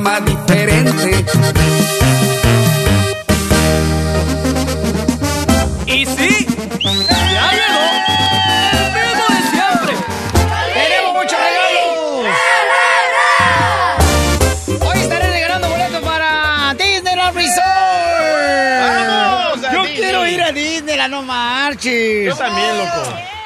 más diferente.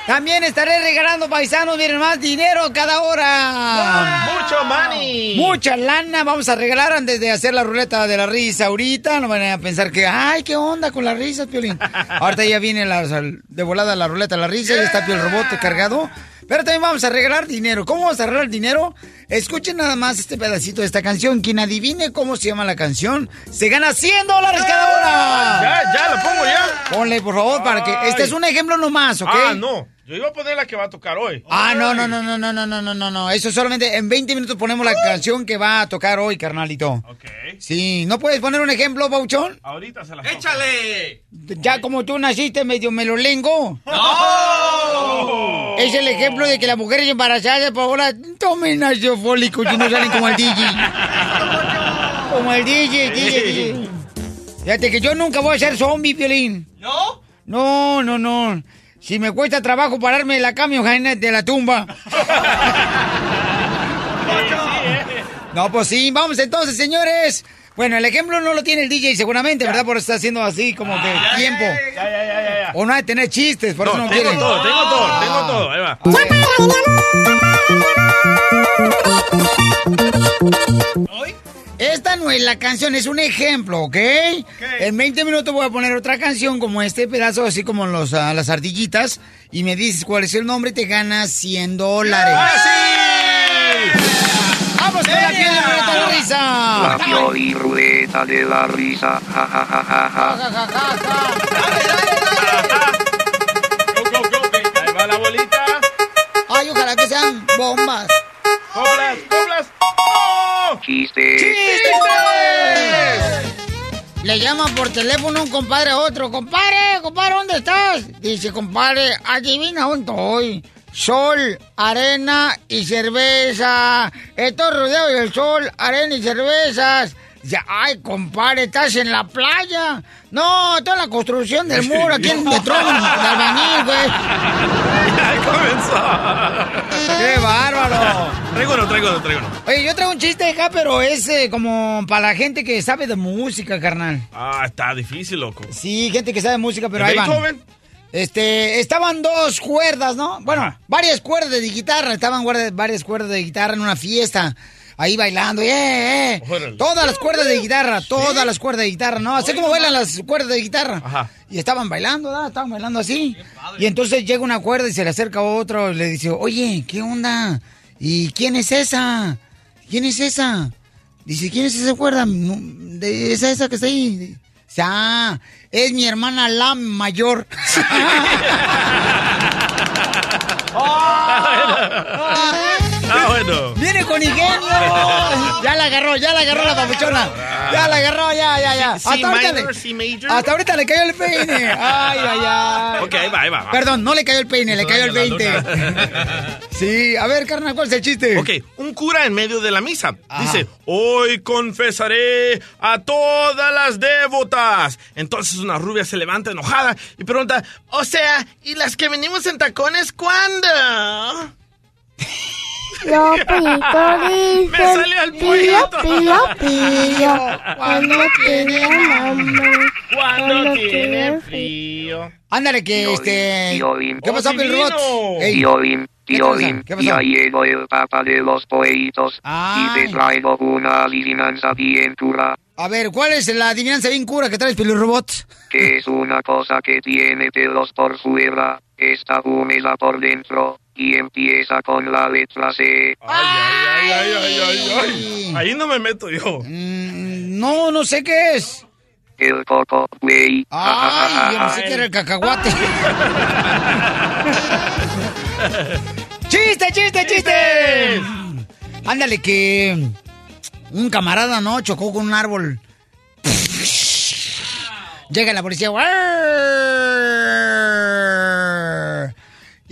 También estaré regalando paisanos, miren, más dinero cada hora. Mucho money. Mucha lana vamos a regalar antes de hacer la ruleta de la risa ahorita. No van a pensar que, ay, qué onda con la risa, Piolín. Ahorita ya viene la, de volada la ruleta de la risa, ya está Piol Robot cargado. Pero también vamos a regalar dinero. ¿Cómo vamos a regalar dinero? Escuchen nada más este pedacito de esta canción. Quien adivine cómo se llama la canción, se gana 100 dólares cada hora. Ya, ya, la pongo ya. Ponle, por favor, para que... Este es un ejemplo nomás, ¿ok? Ah, no. Yo iba a poner la que va a tocar hoy. Ah, no, no, no, no, no, no, no, no, no, no. Eso solamente en 20 minutos ponemos la canción que va a tocar hoy, carnalito. Ok. Sí, ¿no puedes poner un ejemplo, Pauchón? Ahorita se la ¡Échale! Ya como tú naciste medio melolengo. ¡No! Es el ejemplo de que las mujeres embarazadas, por ahora, tomen ácido fólico y no salen como el DJ. Como el DJ, DJ, DJ. Fíjate que yo nunca voy a ser zombie, Violín. ¿No? No, no, no. Si me cuesta trabajo pararme de la cama, de la tumba. No, pues sí, vamos entonces, señores. Bueno, el ejemplo no lo tiene el DJ seguramente, ¿verdad? Por eso está haciendo así como que tiempo. Ya, ya, ya, ya, ya. O no hay de tener chistes, por eso No, no tengo quiere. todo, tengo todo, tengo todo. Ahí va. Esta no es la canción, es un ejemplo, ¿ok? En 20 minutos voy a poner otra canción como este pedazo, así como los, ah, las ardillitas, y me dices cuál es el nombre y te ganas 100 dólares. ¡Vamos con la piel de ruleta de la risa! La Pioli Ruleta de la Risa. Ja, ja, ja, ja, ja. Ahí va la bolita. Ay, ojalá que sean bombas. Coplas, coplas. ¡Oh! Chiste. Le llama por teléfono un compadre a otro. Compadre, compadre, ¿dónde estás? Dice, compadre, adivina dónde estoy. Sol, arena y cerveza. Estoy rodeado del sol, arena y cervezas. Dice, ay, compadre, ¿estás en la playa? No, en la construcción del muro aquí en Detroit, de albañil, güey. Ahí comenzó. ¡Qué bárbaro! Traigo uno, traigo uno, traigo uno. Oye, yo traigo un chiste acá, pero es eh, como para la gente que sabe de música, carnal. Ah, está difícil, loco. Sí, gente que sabe de música, pero ¿De ahí van. Este, estaban dos cuerdas, ¿no? Bueno, varias cuerdas de guitarra, estaban varias cuerdas de guitarra en una fiesta. Ahí bailando, ¡eh, eh! Todas las cuerdas de guitarra, todas las cuerdas de guitarra, ¿no? Así como bailan las cuerdas de guitarra. Ajá. Y estaban bailando, ¿verdad? Estaban bailando así. Y entonces llega una cuerda y se le acerca a otro y le dice, oye, ¿qué onda? ¿Y quién es esa? ¿Quién es esa? Dice, ¿quién es esa cuerda? No, de esa, esa que está ahí. Dice, ah, es mi hermana la mayor. Ah, bueno. ¡Viene con ingenio! Ya la agarró, ya la agarró la papuchona. Ya la agarró, ya, ya, ya. C Hasta ahorita, minor, le, hasta ahorita le cayó el peine. Ay, ay, ay. Ok, ahí va, ahí va. Perdón, no le cayó el peine, le cayó el La 20. luna. Sí, a ver, carnal, ¿cuál es el chiste? Ok, un cura en medio de la misa Ajá. dice, hoy confesaré a todas las devotas. Entonces una rubia se levanta enojada y pregunta, o sea, ¿y las que venimos en tacones cuándo? Los pitos Me salió el pío, pío, pío. Cuando tienen hambre, Cuando tiene tienen frío. Ándale, que este. ¿Qué pasó, Oh. Ey, Piolín. Piolín, ¿Qué pasó? ya llegó el papa de los poetos y te traigo una adivinanza bien dura, A ver, ¿cuál es la adivinanza bien cura que traes, Robot? que es una cosa que tiene pelos por fuera, está húmeda por dentro y empieza con la letra C. Ay, ay, ay, ay, ay, ay. Ahí no me meto yo. Mm, no, no sé qué es. El coco, güey. Ay, yo pensé que era el cacahuate. ¡Chiste, chiste, chiste! Ándale, que un camarada, ¿no? Chocó con un árbol. Llega la policía. ¡Arr!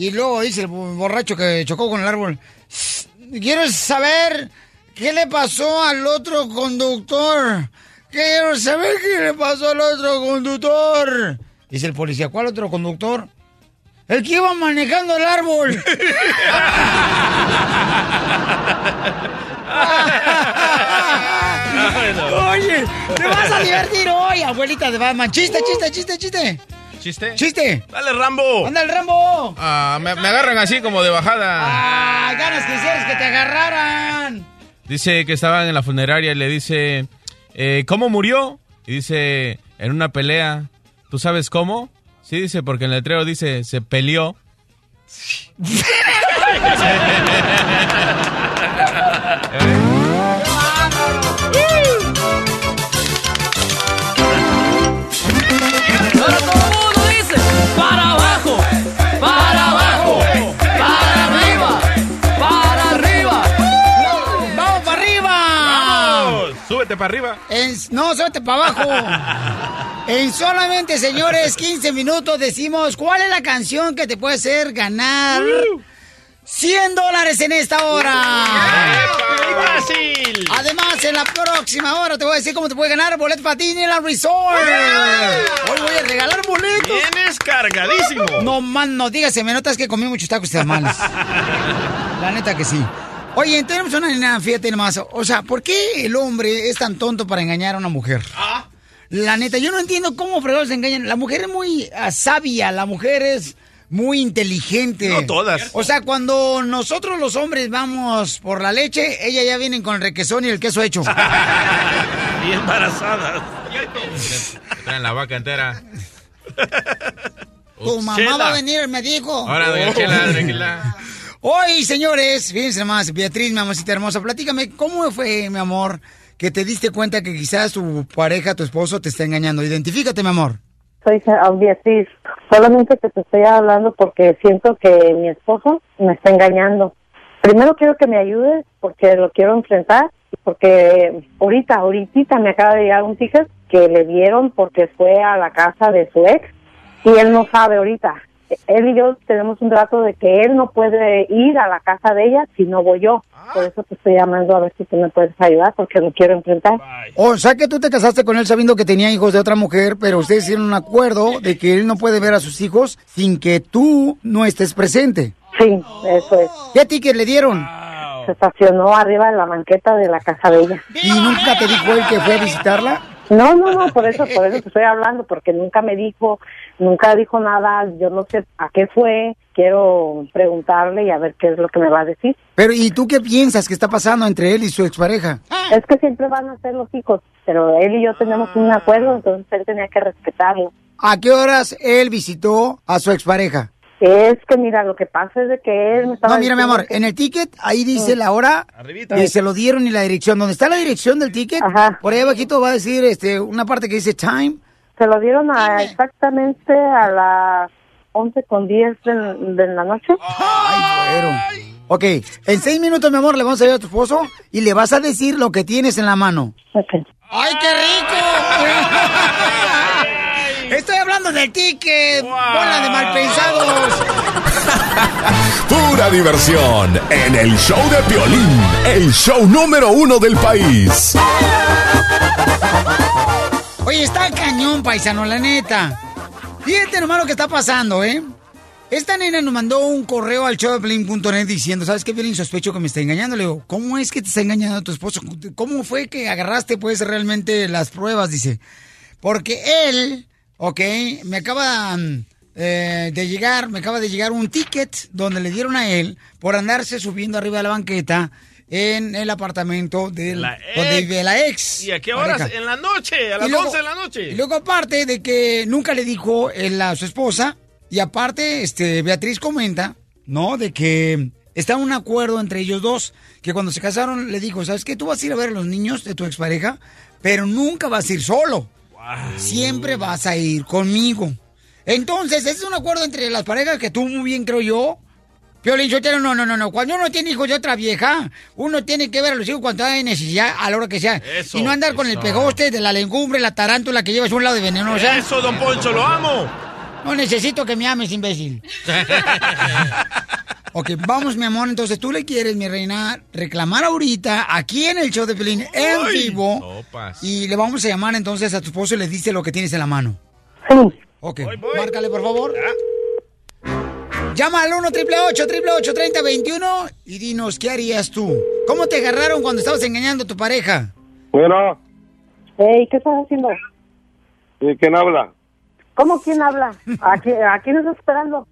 Y luego dice el borracho que chocó con el árbol. Quiero saber qué le pasó al otro conductor. Quiero saber qué le pasó al otro conductor. Dice el policía, ¿cuál otro conductor? El que iba manejando el árbol. Oye, te vas a divertir hoy, abuelita de Batman. Chiste, chiste, chiste, chiste. ¿Chiste? Chiste. Dale, Rambo. ¡Anda el Rambo! Ah, me, me agarran así como de bajada. ¡Ah! Ganas que hicieras que te agarraran. Dice que estaban en la funeraria y le dice, eh, ¿cómo murió? Y dice, en una pelea. ¿Tú sabes cómo? Sí, dice, porque en el letrero dice, se peleó. para arriba. En- no, súbete para abajo. En solamente, señores, 15 minutos decimos cuál es la canción que te puede hacer ganar 100 dólares en esta hora. ¡Fácil! Además, en la próxima hora te voy a decir cómo te puede ganar boletos para Disneyland Resort. Hoy voy a regalar boletos. Vienes cargadísimo. No, man, no digas, se me notas que comí muchos tacos de tamales. La neta que sí. Oye, tenemos una nena, fíjate nomás. O sea, ¿por qué el hombre es tan tonto para engañar a una mujer? La neta, yo no entiendo cómo fregados se engañan. La mujer es muy ah, sabia, la mujer es muy inteligente. No todas. O sea, cuando nosotros los hombres vamos por la leche, ella ya vienen con el requesón y el queso hecho. Y embarazadas. Traen la vaca entera. Tu mamá Chela. va a venir, me dijo. Ahora, doña Chela, tranquila. Hoy, señores, fíjense más, Beatriz, mi amorcita hermosa, platícame, ¿cómo fue, mi amor, que te diste cuenta que quizás tu pareja, tu esposo, te está engañando? Identifícate, mi amor. Soy Sa- Beatriz. Solamente te estoy hablando porque siento que mi esposo me está engañando. Primero quiero que me ayudes porque lo quiero enfrentar. Porque ahorita, ahorita me acaba de llegar un ticket que le dieron porque fue a la casa de su ex y él no sabe ahorita. Él y yo tenemos un trato de que él no puede ir a la casa de ella si no voy yo. Por eso te estoy llamando a ver si tú me puedes ayudar porque lo quiero enfrentar. O sea que tú te casaste con él sabiendo que tenía hijos de otra mujer, pero ustedes hicieron un acuerdo de que él no puede ver a sus hijos sin que tú no estés presente. Sí, eso es. ¿Qué ticket le dieron? Se estacionó arriba de la banqueta de la casa de ella. ¿Y nunca te dijo él que fue a visitarla? No, no, no, por eso, por eso te estoy hablando, porque nunca me dijo, nunca dijo nada, yo no sé a qué fue, quiero preguntarle y a ver qué es lo que me va a decir. Pero, ¿y tú qué piensas que está pasando entre él y su expareja? Es que siempre van a ser los hijos, pero él y yo tenemos un acuerdo, entonces él tenía que respetarlo. ¿A qué horas él visitó a su expareja? Es que mira, lo que pasa es de que él me estaba No, mira, mi amor, que- en el ticket ahí dice la hora Arribita. que se lo dieron y la dirección. ¿Dónde está la dirección del ticket? Ajá. Por ahí abajito va a decir este, una parte que dice time. se lo dieron a exactamente a las 11 con 10 de, de la noche. Ay, güero. Ok, en seis minutos, mi amor, le vamos a ir a tu esposo y le vas a decir lo que tienes en la mano. Ok. ¡Ay, qué rico! Hablando del ticket, bola de malpensados. Pura diversión en el show de Piolín, el show número uno del país. Oye, está cañón, paisano, la neta. Fíjate nomás lo que está pasando, ¿eh? Esta nena nos mandó un correo al showdeplin.net diciendo, ¿sabes qué? Violín, sospecho que me está engañando. Le digo, ¿cómo es que te está engañando tu esposo? ¿Cómo fue que agarraste, pues, realmente las pruebas? Dice, porque él, ok, me acaba mm, eh, de llegar, me acaba de llegar un ticket donde le dieron a él por andarse subiendo arriba de la banqueta en el apartamento del, La donde ex. vive la ex. ¿Y a qué horas? pareja. En la noche, a las luego- 11 de la noche. Y luego aparte de que nunca le dijo él a su esposa, y aparte, este, Beatriz comenta, ¿no? De que está un acuerdo entre ellos dos, que cuando se casaron le dijo, ¿sabes qué? Tú vas a ir a ver a los niños de tu expareja, pero nunca vas a ir solo. Siempre vas a ir conmigo. Entonces, ese es un acuerdo entre las parejas que tú muy bien creo yo. Piolín Sotelo, no, no, no, no. Cuando uno tiene hijos de otra vieja, uno tiene que ver a los hijos cuando hay necesidad, a la hora que sea. Eso, y no andar con el pegoste de la legumbre, la tarántula que llevas a un lado de venenosa. Eso, don Poncho, lo amo. No necesito que me ames, imbécil. ok, vamos, mi amor. Entonces, tú le quieres, mi reina, reclamar ahorita, aquí en el show de Pelín, en vivo. Y le vamos a llamar entonces a tu esposo y le dice lo que tienes en la mano. Sí. Ok, márcale, por favor. Llama al 1 888 3021 y dinos, ¿qué harías tú? ¿Cómo te agarraron cuando estabas engañando a tu pareja? Bueno, Ey, ¿qué estás haciendo? ¿y quién habla? ¿Cómo quién habla? ¿A quién, a quién estás esperando?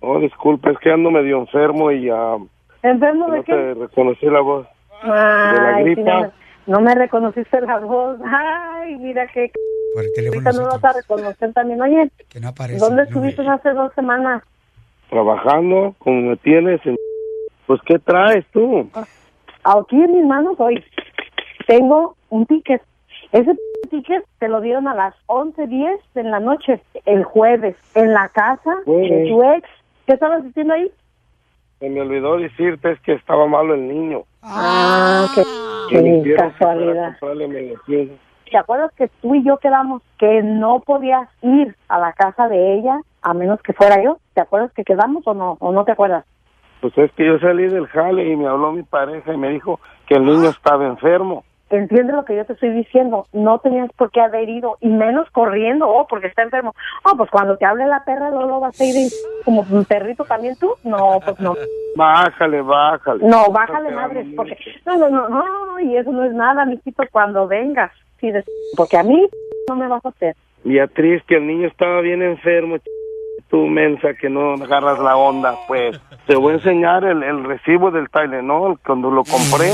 Oh, disculpe, es que ando medio enfermo y ya ¿Enfermo de no qué? te reconocí la voz. Ay, gripa. sí, no, me, no me reconociste la voz. Ay, mira que Por el teléfono. ahorita no vas a reconocer también. Oye, Que no aparece. ¿dónde estuviste hace dos semanas? Trabajando, como me tienes. en- Pues, ¿qué traes tú? Aquí en mis manos hoy tengo un ticket. Ese ticket te lo dieron a las 11.10 de la noche, el jueves, en la casa de tu ex. ¿Qué estabas diciendo ahí? Se me olvidó decirte es que estaba malo el niño. Ah, qué, casualidad. ¿Te acuerdas que tú y yo quedamos que no podías ir a la casa de ella a menos que fuera yo? ¿Te acuerdas que quedamos o no? ¿O no te acuerdas? Pues es que yo salí del jale y me habló mi pareja y me dijo que el niño estaba enfermo. Entiende lo que yo te estoy diciendo. No tenías por qué haber ido, y menos corriendo, oh, porque está enfermo. Oh, pues cuando te hable la perra, no lo vas a ir como un perrito también tú. No, pues no. Bájale, bájale. No, bájale madres, porque... No, no, no, no, no, y eso no es nada, mijito, cuando vengas. Porque a mí no me vas a hacer. Beatriz, que el niño estaba bien enfermo. Tú, mensa, que no agarras la onda, pues. Te voy a enseñar el, el recibo del Tylenol cuando lo compré.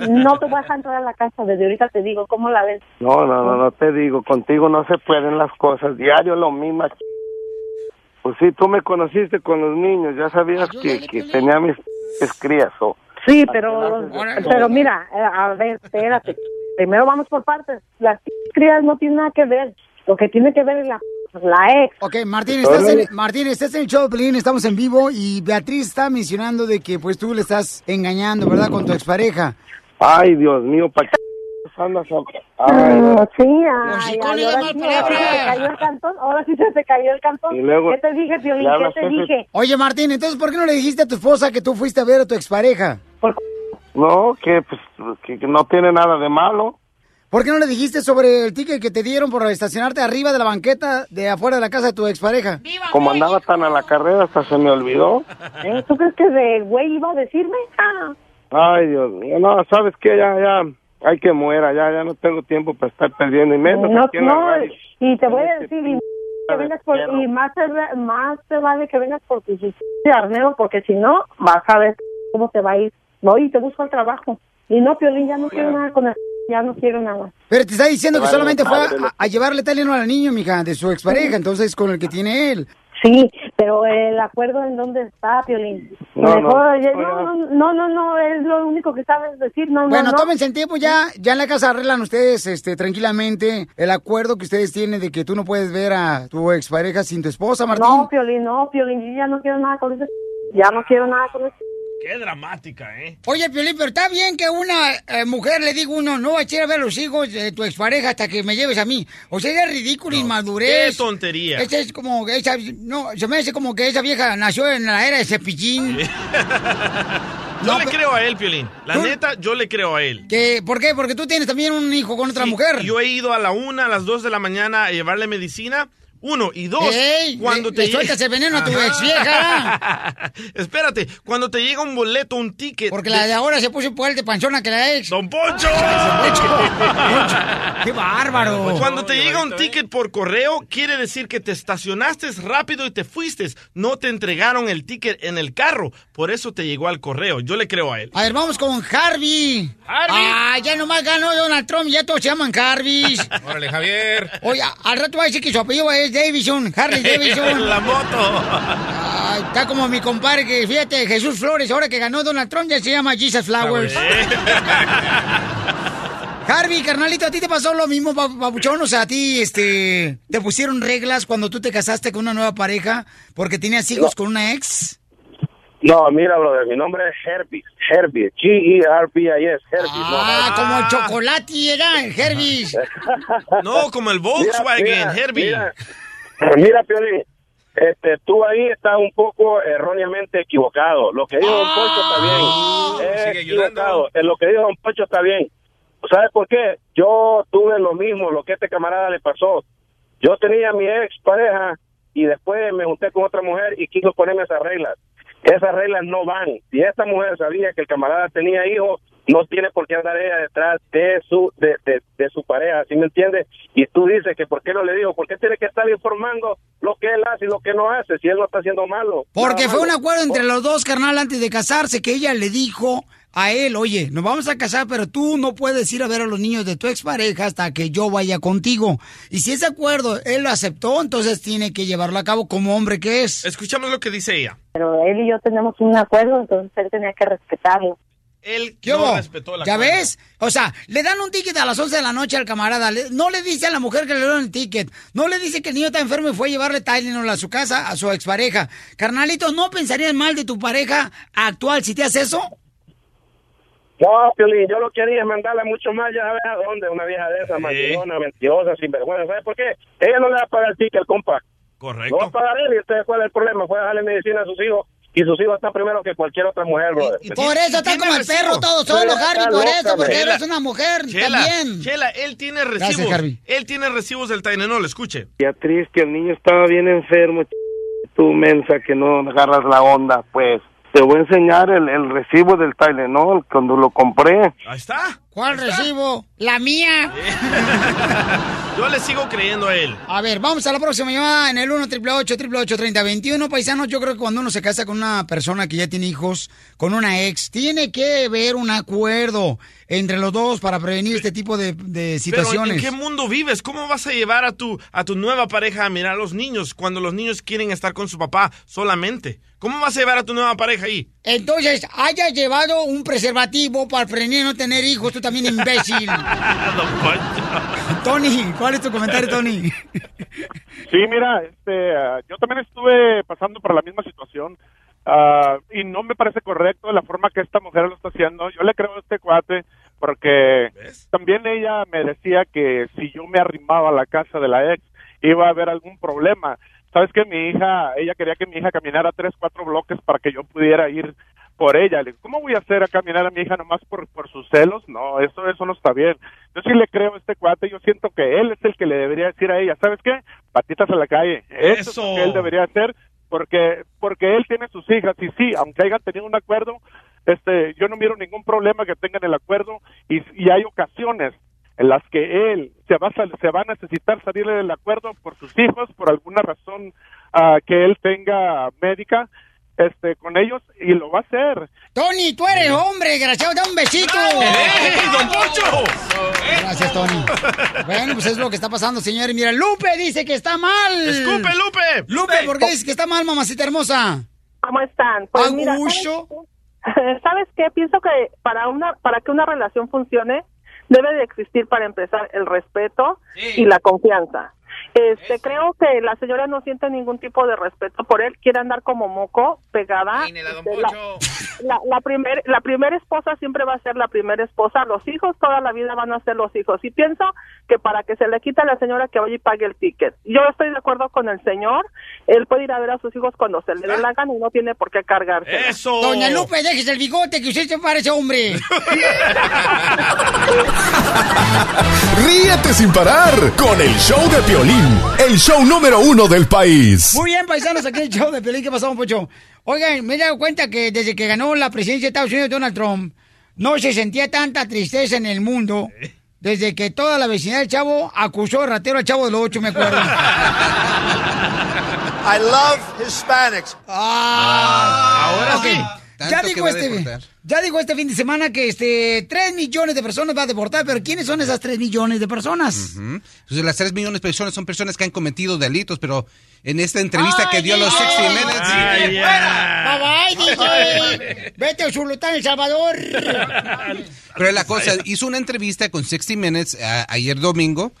No te voy a dejar entrar a la casa, desde ahorita te digo, ¿cómo la ves? No, no, no, no te digo, contigo no se pueden las cosas. Diario lo mismo. Pues sí, tú me conociste con los niños, ya sabías que, que tenía mis, mis crías. o- Sí, pero, pero mira, eh, a ver, espérate. Primero vamos por partes. Las crías no tienen nada que ver. Lo que tiene que ver es la, la ex. Ok, Martín, estás en, Martín, estás en el show de Pelín, estamos en vivo y Beatriz está mencionando de que pues tú le estás engañando, ¿verdad? Con tu expareja. Ay, Dios mío, ¿para qué andas a- Ay, Ah, sí, ay, ahora sí, ahora se te cayó el cantón, ahora sí se te cayó el cantón. Y luego, ¿Qué te dije, Piolín? ¿Qué te dije? Oye, Martín, entonces, ¿por qué no le dijiste a tu esposa que tú fuiste a ver a tu expareja? no, que, pues, que, que no tiene nada de malo. ¿Por qué no le dijiste sobre el ticket que te dieron por estacionarte arriba de la banqueta de afuera de la casa de tu expareja? Como andaba tan a la carrera, hasta se me olvidó. ¿Eh? ¿Tú crees que de güey iba a decirme? Ah, Ay, Dios mío, no, ¿sabes qué? Ya, ya, hay que muera, ya, ya no tengo tiempo para estar perdiendo y menos no, aquí en no, y te voy a decir, y, que vengas por, y más, te, más te vale que vengas por tu Arnero, porque si no, vas a ver cómo te va a ir. No, y te busco el trabajo. Y no, Piolín, ya no quiero nada con el... Ya no quiero nada. Pero te está diciendo que Vale, solamente fue a, a llevarle taleno al niño, mija, de su expareja, entonces con el que tiene él. Sí, pero el acuerdo en dónde está, Piolín. No, no, no, no, es lo único que sabes decir, no, Bueno, no, no. tómense el tiempo ya, ya en la casa arreglan ustedes este, tranquilamente el acuerdo que ustedes tienen de que tú no puedes ver a tu expareja sin tu esposa, Martín. No, Piolín, no, Piolín, yo ya no quiero nada con eso. Ya no quiero nada con eso. Qué dramática, ¿eh? Oye, Piolín, pero está bien que una eh, mujer le diga uno, no, va a ir a ver a los hijos de tu expareja hasta que me lleves a mí. O sea, es ridículo, inmadurez. Qué tontería. Esa es como, que esa, no, se me hace como que esa vieja nació en la era de cepillín. Yo No, le creo a él, Piolín. La ¿Tú? neta, yo le creo a él. Que, ¿Por qué? Porque tú tienes también un hijo con otra Sí, mujer. Yo he ido a la una, a las dos de la mañana a llevarle medicina Uno. Y dos, Ey, cuando le- te le sueltas el veneno a tu exvieja. Espérate, cuando te llega un boleto, un ticket. Porque la de ahora se puso igual de panzona que la ex. ¡Don Poncho! ¡Qué bárbaro! Cuando te llega un ticket por correo, quiere decir que te estacionaste rápido y te fuiste. No te entregaron el ticket en el carro. Por eso te llegó al correo. Yo le creo a él. A ver, vamos con Harvey. Harvey. Ah, ya nomás ganó Donald Trump, ya todos se llaman Harvey. Órale, Javier. Oye, al rato va a decir que su apellido es Davidson, Harley Davidson. La moto. Ay, está como mi compadre que, fíjate, Jesús Flores, ahora que ganó Donald Trump, ya se llama Jesus Flowers. Harvey, carnalito, ¿a ti te pasó lo mismo, pa- papuchón? O sea, a ti, este, te pusieron reglas cuando tú te casaste con una nueva pareja porque tenías hijos con una ex. No, mira, brother, mi nombre es Herbie. Herbie. E G-E-R-B-I-S. Herbie. Ah, como el chocolate era el Herbie. No, como el Volkswagen, Herbie. Mira, mira, Piolín, este, tú ahí estás un poco erróneamente equivocado. Lo que dijo Don Poncho está bien. Es ayudando. equivocado. Eh, Lo que dijo Don Poncho está bien. ¿Sabes por qué? Yo tuve lo mismo, lo que a este camarada le pasó. Yo tenía a mi ex pareja y después me junté con otra mujer y quiso ponerme esas reglas. Esas reglas no van. Si esta mujer sabía que el camarada tenía hijos, no tiene por qué andar ella detrás de su de, de, de su pareja, ¿sí me entiendes? Y tú dices que por qué no le dijo, por qué tiene que estar informando lo que él hace y lo que no hace, si él no está haciendo malo. Porque fue un acuerdo entre los dos, carnal, antes de casarse, que ella le dijo a él, oye, nos vamos a casar, pero tú no puedes ir a ver a los niños de tu expareja hasta que yo vaya contigo. Y si ese acuerdo él lo aceptó, entonces tiene que llevarlo a cabo como hombre que es. Escuchamos lo que dice ella. Pero él y yo tenemos un acuerdo, entonces él tenía que respetarlo. Él ¿Qué no hubo? respetó la ¿Ya ves? O sea, le dan un ticket a las 11 de la noche al camarada. le- no le dice a la mujer que le dieron el ticket. No le dice que el niño está enfermo y fue a llevarle Tylenol a su casa, a su expareja. Carnalito, ¿no pensarías mal de tu pareja actual si te haces eso? No, Piolín, yo lo quería mandarla mucho más, ya sabes a dónde, una vieja de esas, maldita, mentirosa, sinvergüenza. ¿Sabes por qué? Ella no le va a pagar el ticket, compa. Correcto. Lo va a pagar él y entonces ¿cuál es el problema? Fue a darle medicina a sus hijos y sus hijos están primero que cualquier otra mujer, brother. Por eso está como el perro todo solo, Está Harvey, por loca, eso, porque Chela. eres una mujer Chela, también. Chela, él tiene Gracias, recibos. Harvey. él tiene recibos del Tylenol, escuche. Beatriz, que el niño estaba bien enfermo, tú mensa que no agarras la onda, pues. Te voy a enseñar el, el recibo del Tylenol cuando lo compré. Ahí está. ¿Cuál recibo? La mía. Yo le sigo creyendo a él. A ver, vamos a la próxima llamada en el 1 888 3021 Paisanos, yo creo que cuando uno se casa con una persona que ya tiene hijos, con una ex, tiene que haber un acuerdo entre los dos para prevenir este tipo de, de Pero situaciones. ¿en qué mundo vives? ¿Cómo vas a llevar a tu, a tu nueva pareja a mirar a los niños cuando los niños quieren estar con su papá solamente? ¿Cómo vas a llevar a tu nueva pareja ahí? Entonces, haya llevado un preservativo para prevenir no tener hijos, tú también imbécil. Tony, ¿cuál es tu comentario, Tony? Sí, mira, este, ah, yo también estuve pasando por la misma situación ah, y no me parece correcto la forma que esta mujer lo está haciendo. Yo le creo a este cuate porque también ella me decía que si yo me arrimaba a la casa de la ex iba a haber algún problema. Sabes que mi hija, ella quería que mi hija caminara tres, cuatro bloques para que yo pudiera ir por ella. Le digo, ¿cómo voy a hacer a caminar a mi hija nomás por, por sus celos? No, eso, eso no está bien. Yo sí le creo a este cuate, yo siento que él es el que le debería decir a ella, ¿sabes qué? Patitas a la calle. Eso, es lo que él debería hacer porque, porque él tiene sus hijas y sí, aunque hayan tenido un acuerdo, este, yo no miro ningún problema que tengan el acuerdo y, y hay ocasiones en las que él se va, a sal- se va a necesitar salir del acuerdo por sus hijos, por alguna razón ah, que él tenga médica, este, con ellos y lo va a hacer. Tony, tú eres hombre, desgraciado, da un besito. ¡Ey, don Poncho! Gracias, Tony. Bueno, pues es lo que está pasando, señor. Y mira, Lupe dice que está mal. ¡Escupe, Lupe! Lupe, ¿por qué dices que está mal, mamacita hermosa? ¿Cómo están? Pues mira. ¿sabes, ¿sabes qué? Pienso que para una para que una relación funcione debe de existir para empezar el respeto y la confianza. Este, creo que la señora no siente ningún tipo de respeto por él, quiere andar como moco pegada. Este, la, la, la primer, la primera esposa siempre va a ser la primera esposa, los hijos toda la vida van a ser los hijos. Y pienso que para que se le quite a la señora que vaya y pague el ticket. Yo estoy de acuerdo con el señor, él puede ir a ver a sus hijos cuando se le dé la gana y no tiene por qué cargarse. ¡Eso! Doña Lupe, déjese el bigote, que usted se parece hombre. Ríete sin parar con el show de Piolín. Piolín, el show número uno del país. Muy bien, paisanos, aquí el show de Pelín. ¿Qué pasó, don Pocho? Oigan, me he dado cuenta que desde que ganó la presidencia de Estados Unidos Donald Trump, no se sentía tanta tristeza en el mundo desde que toda la vecindad del chavo acusó de ratero al chavo de los ocho, me acuerdo. I love Hispanics. Ah, ahora ok. sí. Ya dijo, este, ya dijo este fin de semana que este 3 millones de personas va a deportar, pero ¿quiénes son esas 3 millones de personas? Entonces, las 3 millones de personas son personas que han cometido delitos, pero en esta entrevista que Ay, dio a los DJ. 60 Minutes... Ay, ya. Bye, bye, DJ. Vete a Zulután, El Salvador. Pero la cosa, hizo una entrevista con 60 Minutes a- ayer domingo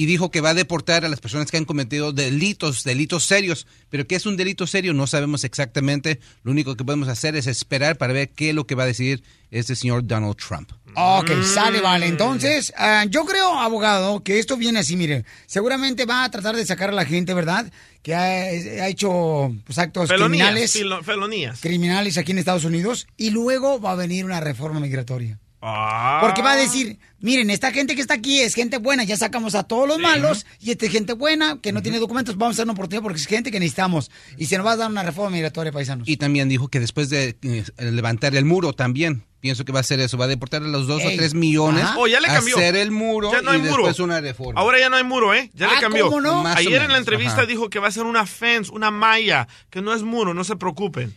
y dijo que va a deportar a las personas que han cometido delitos, delitos serios. Pero ¿qué es un delito serio? No sabemos exactamente. Lo único que podemos hacer es esperar para ver qué es lo que va a decir este señor Donald Trump. Ok, sale, vale. Entonces, ah, yo creo, abogado, que esto viene así, mire. Seguramente va a tratar de sacar a la gente, ¿verdad? Que ha, ha hecho pues, actos Felonías, criminales, filo- felonías. criminales aquí en Estados Unidos. Y luego va a venir una reforma migratoria. Ah. Porque va a decir, miren, esta gente que está aquí es gente buena, ya sacamos a todos los malos, y esta es gente buena que no tiene documentos, vamos a dar una oportunidad porque es gente que necesitamos. Y se nos va a dar una reforma migratoria, paisanos. Y también dijo que después de eh, levantar el muro también, pienso que va a hacer eso, va a deportar a los dos Ey. o tres millones. Oh, ya le cambió. hacer el muro Ya no hay y muro. después una reforma. Ahora ya no hay muro, ¿eh? Ya Ah, le cambió. ¿cómo no? Ayer en la entrevista ajá. dijo que va a ser una fence, una malla, que no es muro, no se preocupen.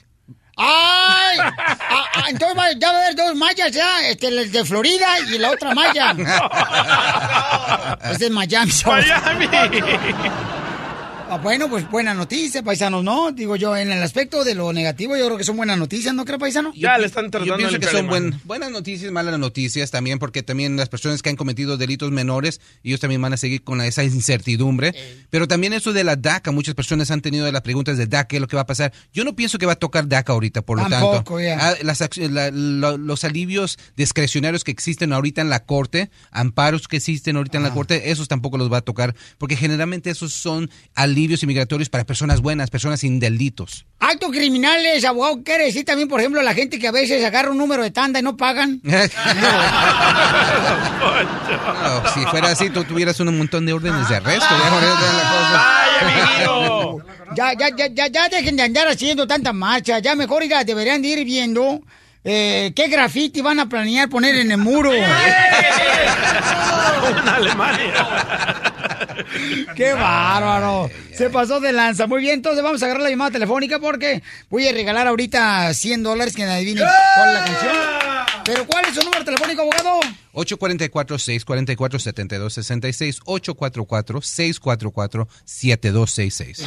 ¡Ay! Ah, ah, entonces va- ya va a haber dos mallas ya, este, el de Florida y la otra malla. este es Miami. Miami. Ah, bueno, pues buena noticia, paisanos, ¿no? Digo yo, en el aspecto de lo negativo, yo creo que son buenas noticias, ¿no cree, paisano? Ya le están Yo tratando pienso de que son buen- buenas noticias, malas noticias también, porque también las personas que han cometido delitos menores, ellos también van a seguir con esa incertidumbre. Pero también eso de la DACA, muchas personas han tenido las preguntas de DACA, ¿qué es lo que va a pasar? Yo no pienso que va a tocar DACA ahorita, por lo Tampoco, tanto. ya. Ah, las la- los alivios discrecionarios que existen ahorita en la corte, amparos que existen ahorita en la corte, esos tampoco los va a tocar, porque generalmente esos son alivios inmigratorios para personas buenas, personas sin delitos. Actos criminales, abogado, quiere decir también, por ejemplo, la gente que a veces agarra un número de tanda y no pagan. No, si fuera así, tú tuvieras un montón de órdenes de arresto. ya. Ya, ya, ya, ya, ya dejen de andar haciendo tanta marcha. Ya mejor, oiga, deberían de ir viendo eh, qué graffiti van a planear poner en el muro. En Alemania. ¡Qué bárbaro! Se pasó de lanza. Muy bien, entonces vamos a agarrar la llamada telefónica porque voy a regalar ahorita 100 dólares que adivinen cuál es la canción. ¿Pero cuál es su número telefónico, abogado? 844-644-7266. 844-644-7266.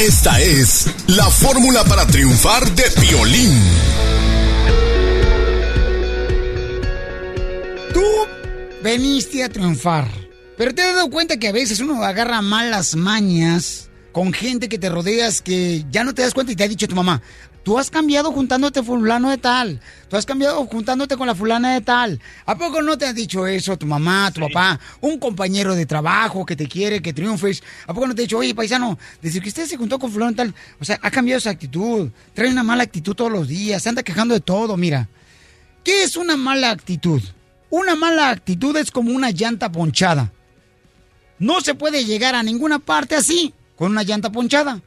Esta es la fórmula para triunfar de Piolín. Tú veniste a triunfar. Pero te has dado cuenta que a veces uno agarra malas mañas con gente que te rodeas que ya no te das cuenta y te ha dicho tu mamá. Tú has cambiado juntándote fulano de tal. Tú has cambiado juntándote con la fulana de tal. ¿A poco no te ha dicho eso tu mamá, tu papá, un compañero de trabajo que te quiere, que triunfes? ¿A poco no te ha dicho, oye, paisano, desde que usted se juntó con fulano de tal, o sea, ha cambiado su actitud, trae una mala actitud todos los días, se anda quejando de todo, mira. ¿Qué es una mala actitud? Una mala actitud es como una llanta ponchada. No se puede llegar a ninguna parte así, con una llanta ponchada,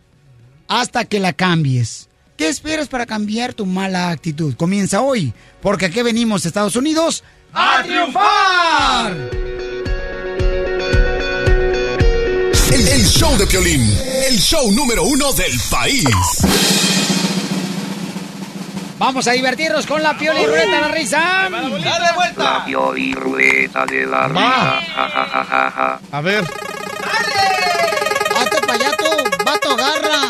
hasta que la cambies. ¿Qué esperas para cambiar tu mala actitud? Comienza hoy, porque aquí venimos, Estados Unidos, a triunfar. El, el show de Piolín, el show número uno del país. Vamos a divertirnos con la piola y ruleta de la risa. ¡Dale vuelta! La pioli rueda de la risa. Ja, ja, ja, ja, ja. A ver. Hazte para allá tú, vato, agarra.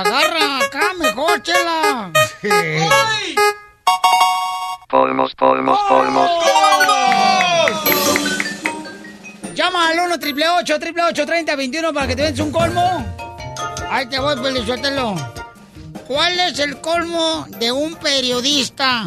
Agarra acá, mejor, chela. Colmos, colmos, colmos. Llama al 1 triple 8 triple 8 30 21 para que te vendes un colmo. Ahí te voy, Pelizuételo. ¿Cuál es el colmo de un periodista?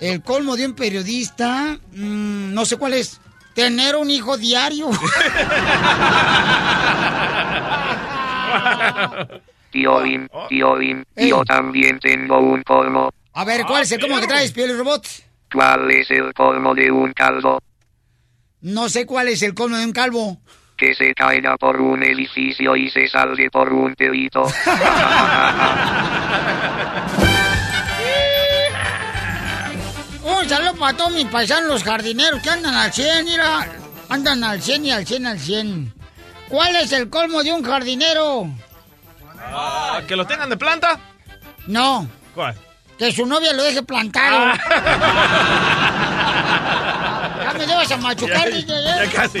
El colmo de un periodista, mm, no sé cuál es. Tener un hijo diario. Piolín, Piolín, yo también tengo un colmo. A ver, ¿cuál es el colmo que traes, Piel Robot? ¿Cuál es el colmo de un calvo? No sé cuál es el colmo de un calvo. Que se caiga por un edificio y se salve por un pelito. Un saludo para todos mis paisanos, los jardineros que andan al 100, mira. Andan al 100 y al 100 al 100. ¿Cuál es el colmo de un jardinero? Ah, ¿Que lo tengan de planta? No, ¿Cuál? que su novia lo deje plantado. ya me llevas a machucar, Ya, DJ, ya ¿eh? casi.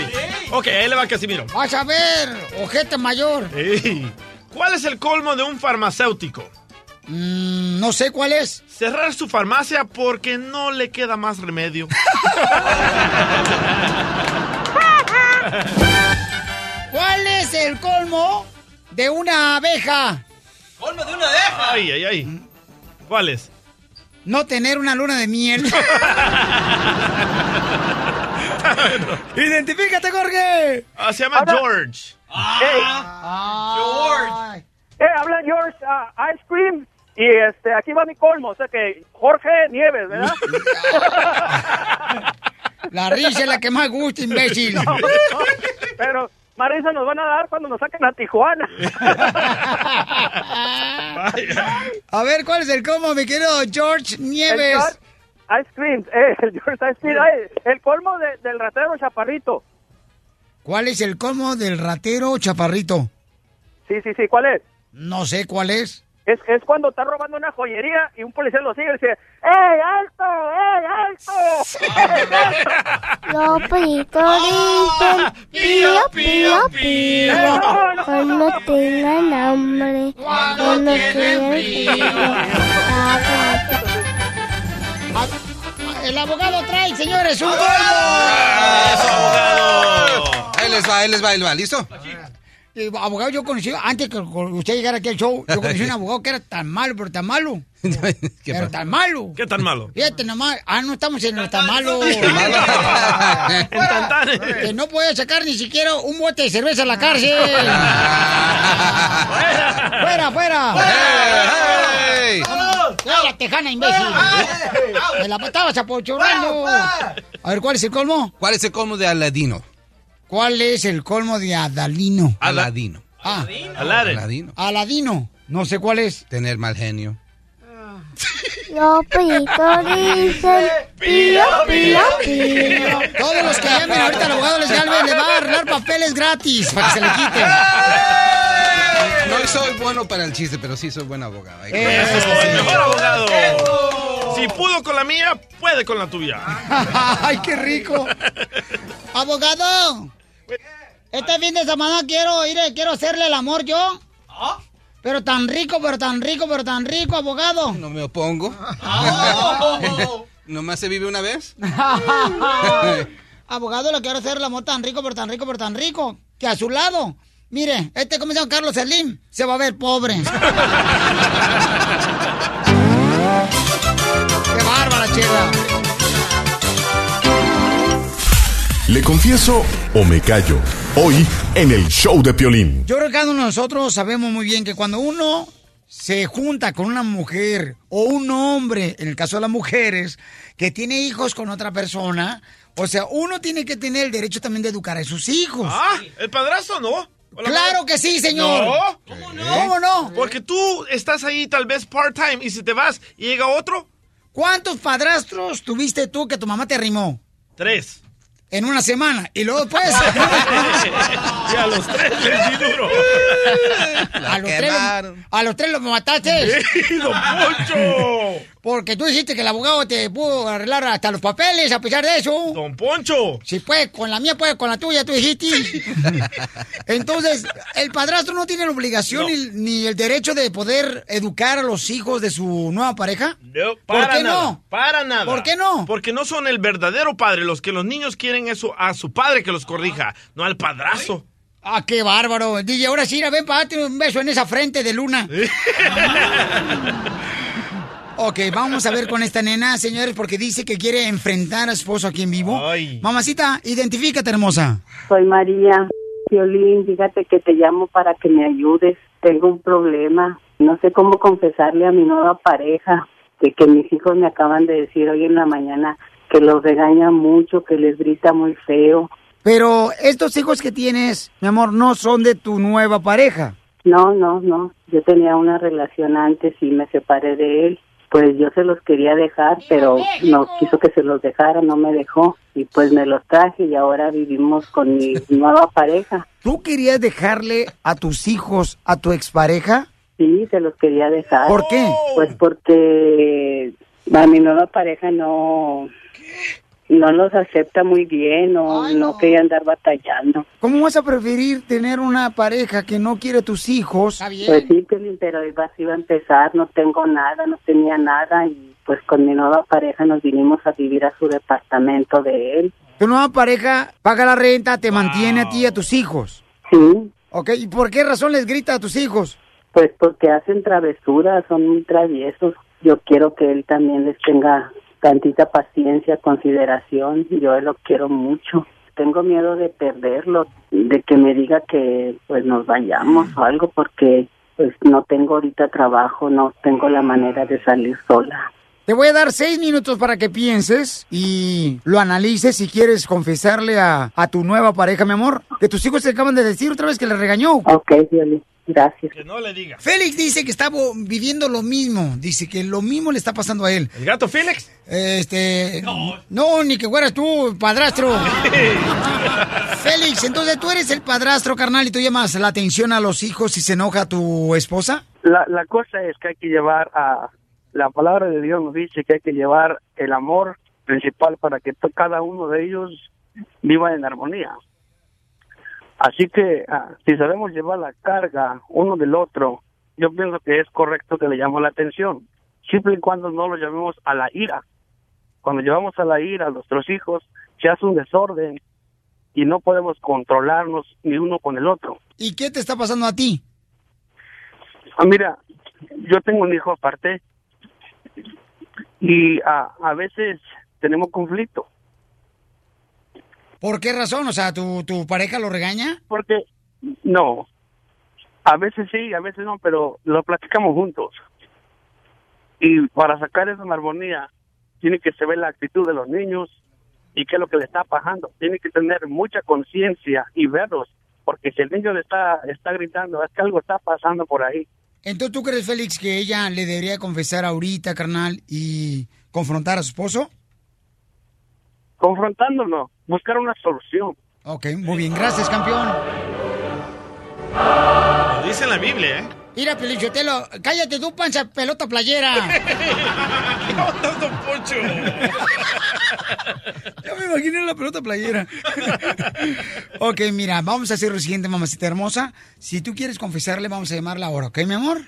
Ok, ahí le va Casimiro. Vas a ver, ojete mayor. Ey, ¿Cuál es el colmo de un farmacéutico? Mm, no sé cuál es. Cerrar su farmacia porque no le queda más remedio. ¿Cuál es el colmo de una abeja? ¡Colmo de una abeja! Ay, ay, ay. ¿Cuál es? No tener una luna de miel. Identifícate, Jorge. Ah, se llama George. George. Eh, habla George ah, Ice Cream. Y este, aquí va mi colmo. O sea que Jorge Nieves, ¿verdad? La risa es la que más gusta, imbécil. No, no, pero más risa nos van a dar cuando nos saquen a Tijuana. A ver, ¿cuál es el colmo, mi querido George Nieves? Ice Cream. Eh, el George Ice Cream. Ay, el colmo de- del ratero chaparrito. ¿Cuál es el colmo del ratero chaparrito? Sí, sí, sí. ¿Cuál es? No sé cuál es. Es, es cuando está robando una joyería y un policía lo sigue y dice, ¡Ey, alto! ¡Ey, alto! Peritos dicen pío, pío, pío. Cuando tengan hambre, cuando quieran frío. El abogado trae, señores, un colmo. Ahí les va, ahí les va, ahí les va. ¿Listo? Eh, abogado, yo conocí, antes que usted llegara aquí al show, yo conocí un abogado que era tan malo, pero tan malo. Pero tan malo. ¿Qué tan malo? Fíjate nomás. Ah, no estamos en lo tan malo. Que no puede sacar ni siquiera un bote de cerveza a la cárcel. ¡Fuera, fuera! ¡Eh, la tejana, imbécil! Me la estabas apochorrando. A ver, ¿cuál es el colmo? ¿Cuál es el colmo de Aladino? ¿Cuál es el colmo de Adalino? Aladino. Ah, Aladino. Aladino. No sé cuál es. Tener mal genio. Los peritos dicen pío, pío, pío. Todos los que llamen ahorita al abogado Les Galvez le va a arreglar papeles gratis para que se le quiten. No soy bueno para el chiste, pero sí soy buen abogado. Eso, el mejor abogado. Si pudo con la mía, puede con la tuya. ¡Ay, qué rico! ¡Abogado! Este fin de semana quiero ir, quiero hacerle el amor yo. Pero tan rico, pero tan rico, pero tan rico, abogado. No me opongo. ¿Nomás se vive una vez? abogado, le quiero hacer el amor tan rico, pero tan rico, pero tan rico. Que a su lado, mire, este como se llama Carlos Slim, se va a ver pobre. ¡Qué bárbara, chela! ¿Le confieso o me callo? Hoy en el show de Piolín. Yo creo que cada uno de nosotros sabemos muy bien que cuando uno se junta con una mujer o un hombre, en el caso de las mujeres, que tiene hijos con otra persona, o sea, uno tiene que tener el derecho también de educar a sus hijos. Ah, ¿el padrastro no? ¿O la Claro que sí, señor. No. ¿Cómo no? ¿Cómo no? Porque tú estás ahí tal vez part-time y si te vas y llega otro, ¿Cuántos padrastros tuviste tú que tu mamá te arrimó? tres. En una semana. Y luego después. y a los tres les di duro. a, los tres, a los tres los mataste. ¡Sí, don Poncho! Porque tú dijiste que el abogado te pudo arreglar hasta los papeles a pesar de eso. Don Poncho. Si puede, con la mía puede, con la tuya, tú dijiste. Entonces, el padrastro no tiene la obligación ni, ni el derecho de poder educar a los hijos de su nueva pareja. No, ¿Por para qué nada, no? Para nada. ¿Por qué no? Porque no son el verdadero padre. Los que los niños quieren eso a su padre que los corrija, no al padrazo. Ah, qué bárbaro. DJ, ahora sí, ven para darte un beso en esa frente de luna. ok, vamos a ver con esta nena, señores, porque dice que quiere enfrentar a su esposo aquí en vivo. Mamacita, identifícate, hermosa. Soy María Violín, fíjate que te llamo para que me ayudes. Tengo un problema. No sé cómo confesarle a mi nueva pareja que, que mis hijos me acaban de decir hoy en la mañana que los regaña mucho, que les grita muy feo, Pero estos hijos que tienes, mi amor, no son de tu nueva pareja. No, no, no. Yo tenía una relación antes y me separé de él. Pues yo se los quería dejar, pero no quiso que se los dejara, no me dejó. Y pues me los traje y ahora vivimos con mi nueva pareja. ¿Tú querías dejarle a tus hijos a tu expareja? Sí, se los quería dejar. ¿Por qué? Pues porque a mi nueva pareja no no los acepta muy bien, no, no quería andar batallando. ¿Cómo vas a preferir tener una pareja que no quiere tus hijos? Pues sí, pero iba, iba a empezar, no tengo nada, no tenía nada y pues con mi nueva pareja nos vinimos a vivir a su departamento de él. Tu nueva pareja paga la renta, te mantiene a ti y a tus hijos. Sí. Ok, ¿y por qué razón les grita a tus hijos? Pues porque hacen travesuras, son muy traviesos. Yo quiero que él también les tenga tantita paciencia, consideración. Yo lo quiero mucho. Tengo miedo de perderlo, de que me diga que pues nos vayamos o algo, porque pues no tengo ahorita trabajo, no tengo la manera de salir sola. Te voy a dar seis minutos para que pienses y lo analices si quieres confesarle a, a tu nueva pareja, mi amor. Que tus hijos te acaban de decir otra vez que le regañó. Ok, Violi, gracias. Que no le diga. Félix dice que está viviendo lo mismo. Dice que lo mismo le está pasando a él. ¿El gato Félix? Este. No, ni que fueras tú, padrastro. Félix, entonces tú eres el padrastro, carnal, y tú llamas la atención a los hijos si se enoja tu esposa. La, la cosa es que hay que llevar a la palabra de Dios nos dice que hay que llevar el amor principal para que cada uno de ellos viva en armonía. Así que ah, si sabemos llevar la carga uno del otro, yo pienso que es correcto que le llamemos la atención, siempre y cuando no lo llamemos a la ira. Cuando llevamos a la ira a nuestros hijos, se hace un desorden y no podemos controlarnos ni uno con el otro. ¿Y qué te está pasando a ti? Ah, mira, yo tengo un hijo aparte y a, a veces tenemos conflicto. ¿Por qué razón? O sea, ¿tu, tu pareja lo regaña? Porque no, a veces sí, a veces no, pero lo platicamos juntos. Y para sacar eso en armonía, tiene que se ver la actitud de los niños y qué es lo que le está pasando. Tiene que tener mucha conciencia y verlos, porque si el niño le está, está gritando, es que algo está pasando por ahí. Entonces, ¿tú crees, Félix, que ella le debería confesar ahorita, carnal, y confrontar a su esposo? Confrontándonos, buscar una solución. Ok, muy bien. Gracias, campeón. Lo dice en la Biblia, ¿eh? Mira, Pelichotelo, cállate tú, panza pelota playera. Don Poncho. Ya me imaginé la pelota playera. ok, mira, vamos a hacer lo siguiente, mamacita hermosa. Si tú quieres confesarle, vamos a llamarla ahora, ¿ok, mi amor?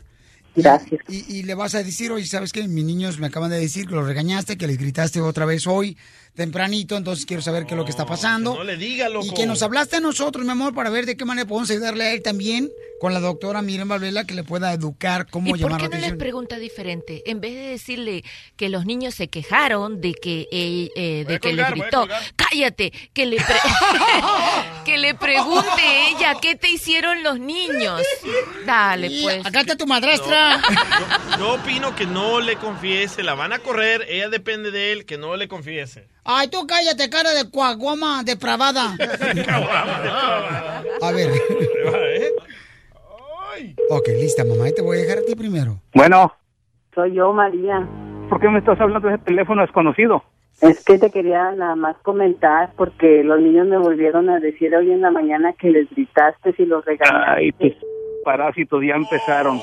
Gracias. Y, y le vas a decir, oye, ¿sabes qué? Mis niños me acaban de decir que los regañaste, que les gritaste otra vez hoy, tempranito, entonces quiero saber qué es lo que está pasando. No le diga, loco. Y que nos hablaste a nosotros, mi amor, para ver de qué manera podemos ayudarle a él también con la doctora Miren Valvela, que le pueda educar cómo ¿Y por llamar qué la no les pregunta diferente? En vez de decirle que los niños se quejaron de que eh, eh, de que colgar, a gritó, cállate, que le pre- que le pregunte ella qué te hicieron los niños. Dale, Y pues. acá está tu madrastra. Yo, yo opino que no le confiese, la van a correr, ella depende de él, que no le confiese. Ay, tú cállate, cara de cuaguama depravada. A ver. ¿Eh? Ok, lista, mamá. Ahí te voy a dejar a ti primero. Bueno, Soy yo, María. ¿por qué me estás hablando de ese teléfono desconocido? Es que te quería nada más comentar porque los niños me volvieron a decir hoy en la mañana que les gritaste y los regañaste. Ay, pues parásitos ya empezaron.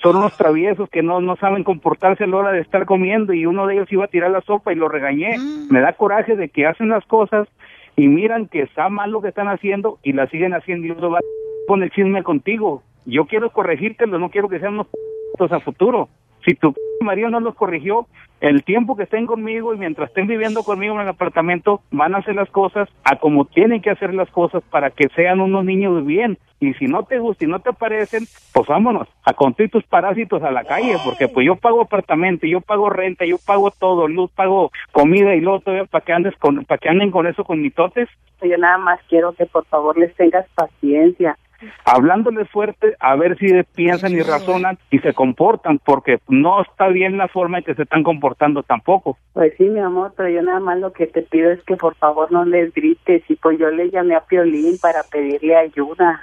Son unos traviesos que no, no saben comportarse a la hora de estar comiendo y uno de ellos iba a tirar la sopa y lo regañé. Me da coraje de que hacen las cosas y miran que está mal lo que están haciendo y la siguen haciendo y uno va con el chisme contigo. Yo quiero corregírtelo, no quiero que sean unos a futuro. Si tu marido no los corrigió, el tiempo que estén conmigo y mientras estén viviendo conmigo en el apartamento, van a hacer las cosas a como tienen que hacer las cosas para que sean unos niños bien. Y si no te gusta y no te parecen, pues vámonos a contar tus parásitos a la calle, porque pues yo pago apartamento, yo pago renta, yo pago todo, luz, pago comida y luego todavía para que andes con, para que anden con eso con mitotes. Yo nada más quiero que por favor les tengas paciencia. Hablándoles fuerte a ver si piensan y razonan y se comportan, porque no está bien la forma en que se están comportando tampoco. Pues sí, mi amor, pero yo nada más lo que te pido es que por favor no les grites. Y pues yo le llamé a Piolín para pedirle ayuda.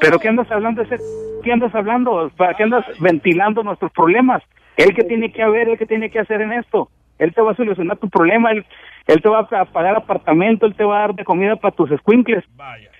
¿Pero qué andas hablando? ese ¿Qué andas hablando? ¿Para qué andas ventilando nuestros problemas? Él que tiene que haber, él que tiene que hacer en esto. Él te va a solucionar tu problema, él, él te va a pagar apartamento, él te va a dar de comida para tus squinkles.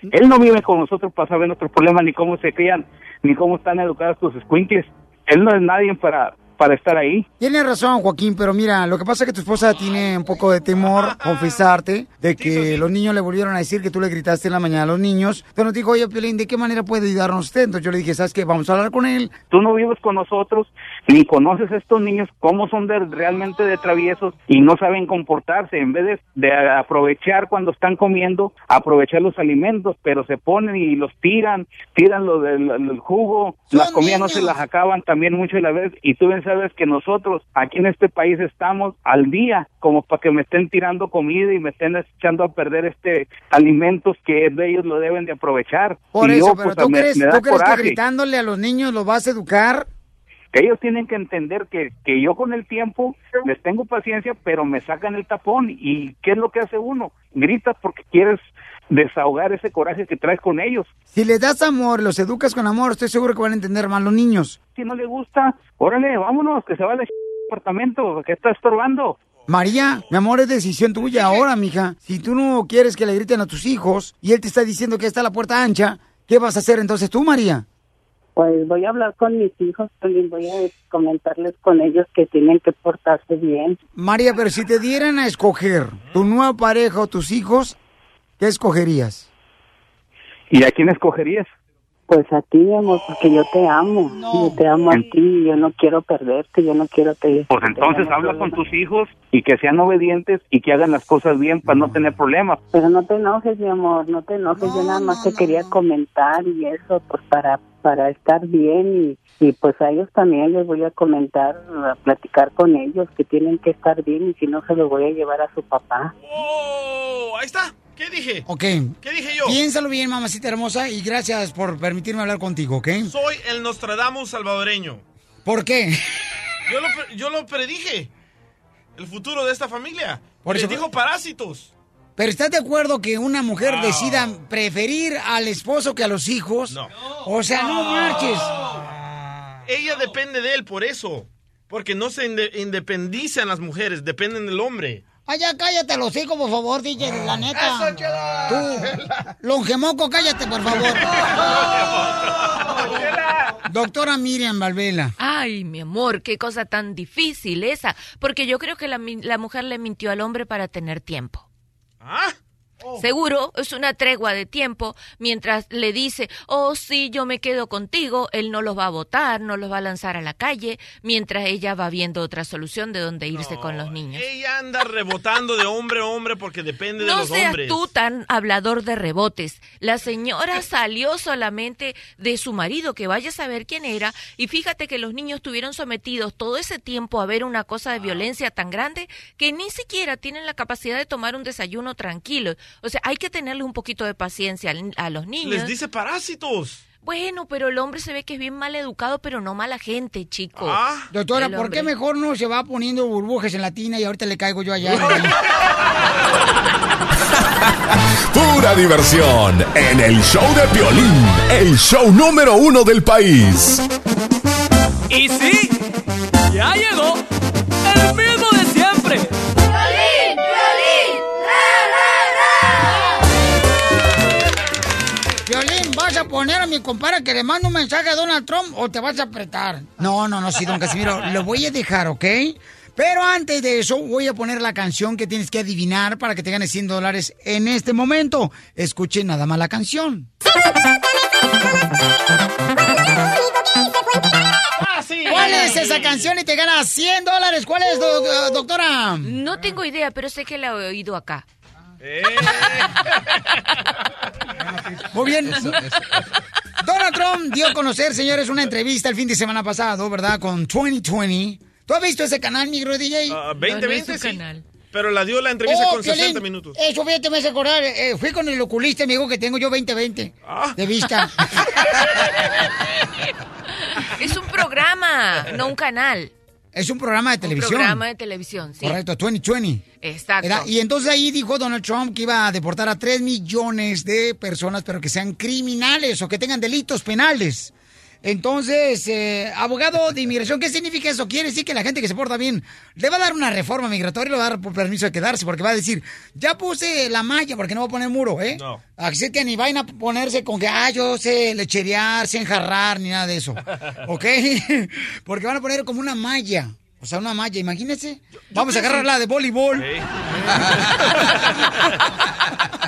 Él no vive con nosotros para saber nuestros problemas, ni cómo se crían, ni cómo están educados tus squinkles. Él no es nadie para, para estar ahí. Tienes razón, Joaquín, pero mira, lo que pasa es que tu esposa tiene un poco de temor confesarte de que los niños le volvieron a decir que tú le gritaste en la mañana a los niños. Pero nos dijo, oye, Piolín, ¿de qué manera puede ayudarnos usted? Entonces yo le dije, ¿sabes qué? Vamos a hablar con él. Tú no vives con nosotros, ni conoces a estos niños, cómo son de, realmente de traviesos y no saben comportarse. En vez de, de aprovechar cuando están comiendo, aprovechar los alimentos, pero se ponen y los tiran, tiran lo del, jugo, las comidas no se las acaban también mucho de la vez. Y tú bien sabes que nosotros aquí en este país estamos al día como para que me estén tirando comida y me estén echando a perder este alimentos que ellos lo deben de aprovechar. Por Y eso, yo, pero pues, ¿tú, me- crees, me ¿tú crees que gritándole a los niños los vas a educar? ellos tienen que entender que, que yo con el tiempo les tengo paciencia, pero me sacan el tapón. ¿Y qué es lo que hace uno? Gritas porque quieres desahogar ese coraje que traes con ellos. Si les das amor, los educas con amor, estoy seguro que van a entender más los niños. Si no le gusta, órale, vámonos, que se va al apartamento, que está estorbando. María, mi amor, es decisión tuya ahora, mija. Si tú no quieres que le griten a tus hijos y él te está diciendo que está la puerta ancha, ¿qué vas a hacer entonces tú, María? Pues voy a hablar con mis hijos, Piolín, voy a comentarles con ellos que tienen que portarse bien. María, pero si te dieran a escoger tu nueva pareja o tus hijos, ¿qué escogerías? ¿Y a quién escogerías? Pues a ti, mi amor, porque yo te amo. Yo te amo a ti y yo no quiero perderte, yo no quiero te... Pues entonces habla con tus hijos y que sean obedientes y que hagan las cosas bien para no tener problemas. Pero no te enojes, mi amor, no te enojes. yo nada más te quería comentar y eso, pues para para estar bien y, y pues a ellos también les voy a comentar, a platicar con ellos que tienen que estar bien y si no se lo voy a llevar a su papá. Oh, ahí está. ¿Qué dije? Ok. ¿Qué dije yo? Piénsalo bien, mamacita hermosa, y gracias por permitirme hablar contigo, ¿ok? Soy el Nostradamus salvadoreño. ¿Por qué? Yo lo, yo lo predije. El futuro de esta familia. Por Les eso- dijo parásitos. Pero ¿estás de acuerdo que una mujer decida preferir al esposo que a los hijos? No. O sea, no marches. Ella depende de él por eso. Porque no se inde- independizan las mujeres, dependen del hombre. Ya cállate los hijos, por favor, DJ, la neta. Tú, longemoco, cállate, por favor. Doctora Miriam Valvela. Ay, mi amor, qué cosa tan difícil esa. Porque yo creo que la, la mujer le mintió al hombre para tener tiempo. Seguro, es una tregua de tiempo mientras le dice, oh sí, yo me quedo contigo, él no los va a votar, no los va a lanzar a la calle, mientras ella va viendo otra solución de dónde irse con los niños. Ella anda rebotando de hombre a hombre porque depende de No los seas hombres. tú tan hablador de rebotes. La señora salió solamente de su marido, que vaya a saber quién era, y fíjate que los niños estuvieron sometidos todo ese tiempo a ver una cosa de violencia tan grande que ni siquiera tienen la capacidad de tomar un desayuno tranquilo. O sea, hay que tenerle un poquito de paciencia al- a los niños. Les dice parásitos. Bueno, pero el hombre se ve que es bien mal educado, pero no mala gente, chico. Doctora, El ¿por qué mejor no se va poniendo burbujas en la tina y ahorita le caigo yo allá? Pura diversión en el show de Piolín, el show número uno del país. Y sí, ya llegó el mismo de siempre. Poner a mi compadre que le manda un mensaje a Donald Trump o te vas a apretar? No, no, no, sí, don Casimiro, lo voy a dejar, ¿ok? Pero antes de eso, voy a poner la canción que tienes que adivinar para que te ganes 100 dólares en este momento. Escuchen nada más la canción. ¿Cuál es esa canción y te ganas 100 dólares? ¿Cuál es, do- doctora? No tengo idea, pero sé que la he oído acá. Muy bien. Donald Trump dio a conocer, señores, una entrevista el fin de semana pasado, ¿verdad? Con 2020. ¿Tú has visto ese canal, micro DJ? Ah, 2020, sí. Pero la dio la entrevista Oh, con 60 Piolín, minutos. Eso, fíjate, me hace acordar. eh, fui con el oculista y me dijo que tengo yo 20-20 Ah. de vista. Es un programa, no un canal. Es un programa de Un televisión. programa de televisión, sí. Correcto, 2020. Exacto. Y entonces ahí dijo Donald Trump que iba a deportar a 3 millones de personas, pero que sean criminales o que tengan delitos penales. Entonces, eh, abogado de inmigración, ¿qué significa eso? Quiere decir que la gente que se porta bien le va a dar una reforma migratoria y le va a dar por permiso de quedarse, porque va a decir, ya puse la malla porque no voy a poner muro, ¿eh? No. Así que ni vayan a ponerse con que, ah, yo sé lecherear, sé enjarrar, ni nada de eso. ¿Ok? porque van a poner como una malla. O sea, una malla, imagínense. Vamos a agarrar la de voleibol.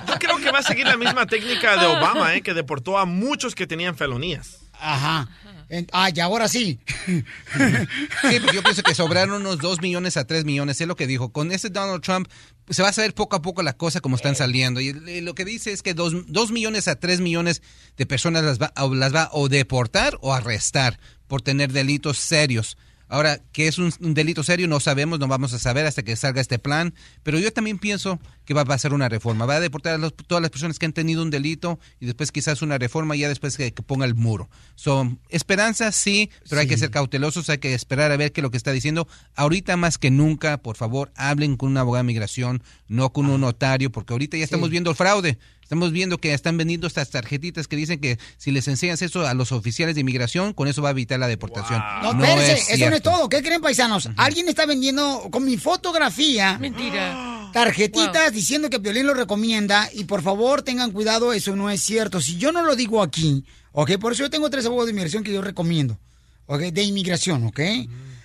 Yo creo que va a seguir la misma técnica de Obama, ¿eh? que deportó a muchos que tenían felonías. Ajá. En- ah, y ahora sí. Sí, pues yo pienso que sobraron unos 2 millones a 3 millones, es lo que dijo. Con este Donald Trump se va a saber poco a poco la cosa como están saliendo. Y lo que dice es que 2 millones a 3 millones de personas las va, o las va o deportar o arrestar por tener delitos serios. Ahora, ¿qué es un, un delito serio? No sabemos, no vamos a saber hasta que salga este plan. Pero yo también pienso que va a pasar una reforma. Va a deportar a los- todas las personas que han tenido un delito y después quizás una reforma ya después que, que ponga el muro. Son esperanzas, sí, pero hay que ser cautelosos, hay que esperar a ver qué es lo que está diciendo. Ahorita más que nunca, por favor, hablen con un abogado de migración, no con un notario, porque ahorita ya estamos viendo el fraude. Estamos viendo que están vendiendo estas tarjetitas que dicen que si les enseñas eso a los oficiales de inmigración, con eso va a evitar la deportación. No, No espérense, es eso no es todo. ¿Qué creen, paisanos? Alguien está vendiendo con mi fotografía. Mentira. Tarjetitas diciendo que Violín lo recomienda. Y por favor, tengan cuidado, eso no es cierto. Si yo no lo digo aquí, ¿ok? Por eso yo tengo tres abogados de inmigración que yo recomiendo. ¿Ok? De inmigración, ¿ok?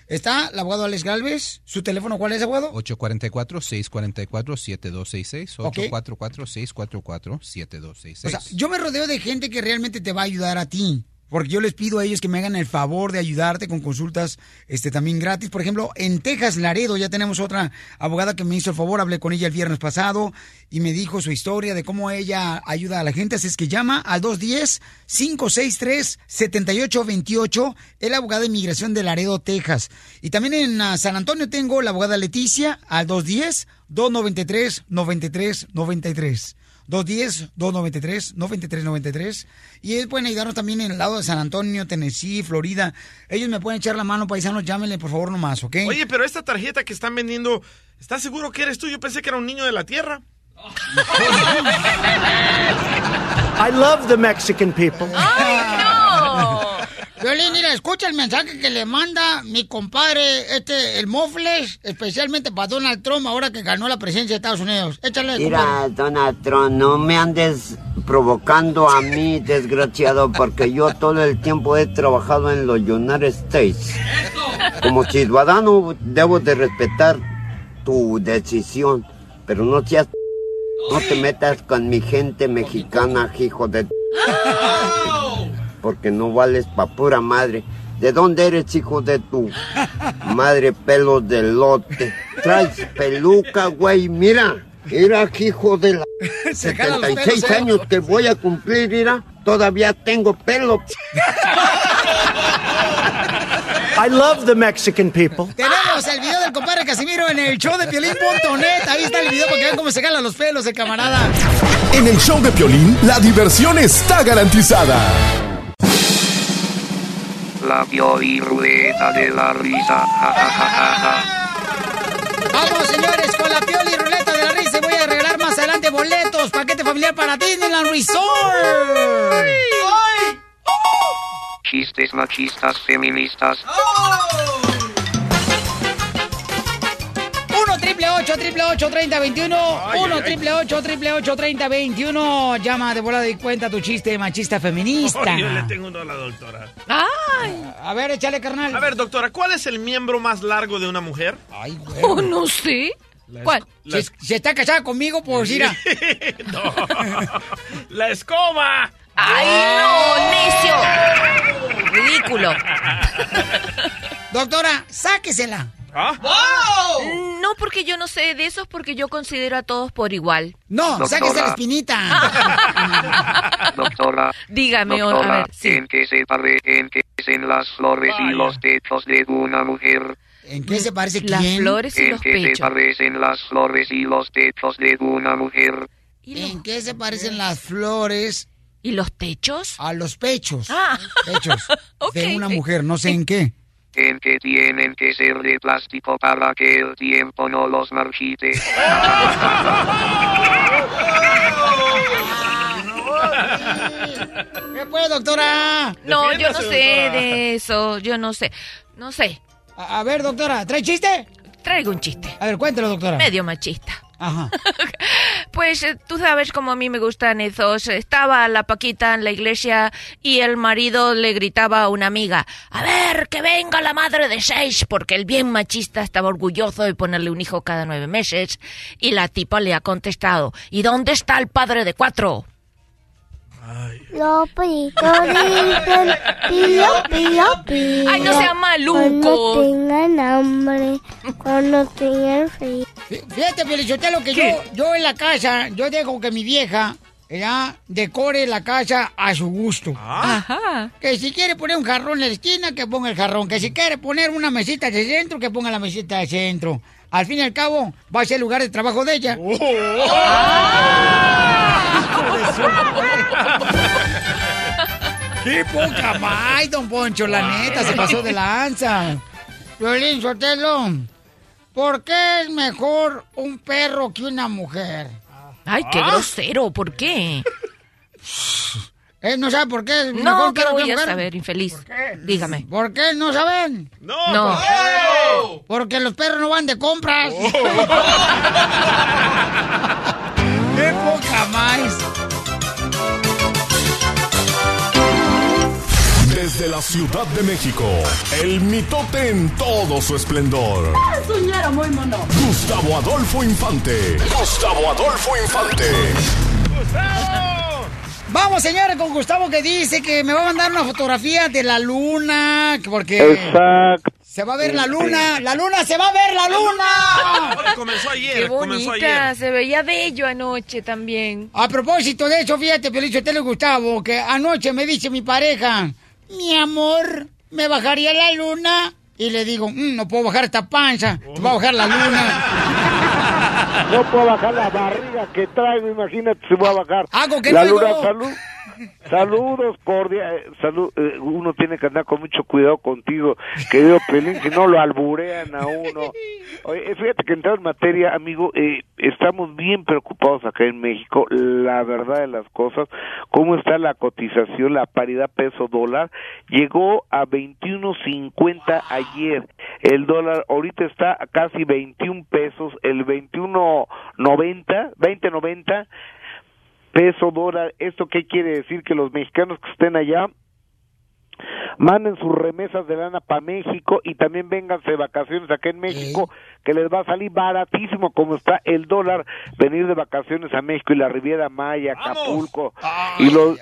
Está el abogado Alex Galvez. ¿Su teléfono cuál es, abogado? 844-644-7266. Ok. 844-644-7266. O sea, yo me rodeo de gente que realmente te va a ayudar a ti. Porque yo les pido a ellos que me hagan el favor de ayudarte con consultas este, también gratis. Por ejemplo, en Texas, Laredo, ya tenemos otra abogada que me hizo el favor. Hablé con ella el viernes pasado y me dijo su historia de cómo ella ayuda a la gente. Así es que llama al 210-563-7828. Es la abogada de inmigración de Laredo, Texas. Y también en ah, San Antonio tengo la abogada Leticia al 210-293-9393. 210-293-9393. Y ellos pueden ayudarnos también en el lado de San Antonio, Tennessee, Florida. Ellos me pueden echar la mano, paisanos, llámenle por favor nomás, ¿ok? Oye, pero esta tarjeta que están vendiendo, ¿estás seguro que eres tú? Yo pensé que era un niño de la tierra. I love the Mexican people. Violín, mira, escucha el mensaje que le manda mi compadre, este, el Mofles, especialmente para Donald Trump, ahora que ganó la presidencia de Estados Unidos. Échale, Mira, compadre. Donald Trump, no me andes provocando a mí, desgraciado, porque yo todo el tiempo he trabajado en los United States. Como ciudadano debo de respetar tu decisión, pero no seas... No te metas con mi gente mexicana, hijo de... Porque no vales pa' pura madre. ¿De dónde eres, hijo de tu madre pelos de lote? Traes peluca, güey, mira. Mira, hijo de la... Se jalan los 76 pelos, ¿eh? años que voy a cumplir, mira. Todavía tengo pelo. I love the Mexican people. Tenemos el video del compadre Casimiro en el show de Piolín.net. Ahí está el video para que vean cómo se jalan los pelos el camarada. En el show de Piolín, la diversión está garantizada. La Pioli Ruleta de la Risa. Ja, ja, ja, ja, ja. Vamos, señores, con la Pioli Ruleta de la Risa. Y voy a regalar más adelante boletos, paquete familiar para Disneyland Resort. Chistes machistas feministas. 1 triple 8 triple 8 30 21 1 triple 8 triple 8 30 21 Llama de volada y cuenta tu chiste machista feminista. Oh, yo le tengo uno a la doctora. ¡Ay! A ver, échale, carnal. A ver, doctora, ¿cuál es el miembro más largo de una mujer? Ay, Oh, no sé. ¿Cuál? Si, si está casada conmigo, pues mira. no. ¡La escoba! ¡Ay, no, necio! Ridículo. Doctora, sáquesela. ¿Ah? No, porque yo no sé de esos, porque yo considero a todos por igual. No, Doctora. sáquese la espinita. Doctora. Dígame, o- a doctora, ver, sí. ¿en qué se parecen las flores y los techos de una mujer? ¿En qué se parece Las quién? flores y ¿En los qué se pechos. parecen las flores y los techos de una mujer? ¿En qué se parecen las flores? ¿Y los techos? A los pechos. Ah. Pechos de Ok. una mujer, no sé en qué. En que tienen que ser de plástico para que el tiempo no los marchite. ¿Qué pues, doctora? No, yo no sé de eso, yo no sé. No sé. A, a ver, doctora, ¿trae chiste? Traigo un chiste. A ver, cuéntelo, doctora. Medio machista. Ajá. Pues eh, tú sabes cómo a mí me gustan esos. Estaba la Paquita en la iglesia y el marido le gritaba a una amiga, a ver, que venga la madre de seis, porque el bien machista estaba orgulloso de ponerle un hijo cada nueve meses. Y la tipa le ha contestado, ¿y dónde está el padre de cuatro? Ay, no sea maluco. Cuando tengan hambre, cuando tengan frío. Fíjate, Pielichotelo, que yo, yo en la casa, yo dejo que mi vieja ya decore la casa a su gusto. Ajá. Que si quiere poner un jarrón en la esquina, que ponga el jarrón. Que si quiere poner una mesita de centro, que ponga la mesita de centro. Al fin y al cabo, va a ser el lugar de trabajo de ella. ¡Qué poca más, don Poncho! La neta, se pasó de lanza. Violín Sotelo, ¿por qué es mejor un perro que una mujer? Ay, qué Ah. grosero, ¿por qué? ¿Eh, ¿No sabe por qué es mejor No, un que voy a saber, infeliz. Dígame. ¿Por qué no saben? No, No. Porque los perros no van de compras. ¡Qué poca más! Desde la Ciudad de México, el mitote en todo su esplendor. Soñara muy mono. Gustavo Adolfo Infante. Gustavo Adolfo Infante. Vamos, señores, con Gustavo que dice que me va a mandar una fotografía de la luna, que porque Exacto. se va a ver la luna, la luna, se va a ver la luna. Comenzó ayer, Qué comenzó bonita, ayer. se veía bello anoche también. A propósito de eso, fíjate, Felicio Tele Gustavo, que anoche me dice mi pareja, mi amor, ¿me bajaría la luna? Y le digo, "Mm, no puedo bajar esta panza, te va a bajar la luna. No puedo bajar la barriga que traigo, imagínate si voy a bajar. Hago que la luna, salud. Saludos, cordiales. Salud, eh, uno tiene que andar con mucho cuidado contigo, querido Pelín, si no lo alburean a uno. Eh, fíjate que entrar en materia, amigo, eh, estamos bien preocupados acá en México, la verdad de las cosas, cómo está la cotización, la paridad peso-dólar, llegó a 21.50 ayer, el dólar ahorita está a casi 21 pesos, el 21.90, 20.90 peso dólar. ¿Esto qué quiere decir? Que los mexicanos que estén allá manden sus remesas de lana para México y también vénganse de vacaciones acá en México, que les va a salir baratísimo como está el dólar venir de vacaciones a México y la Riviera Maya, Acapulco y los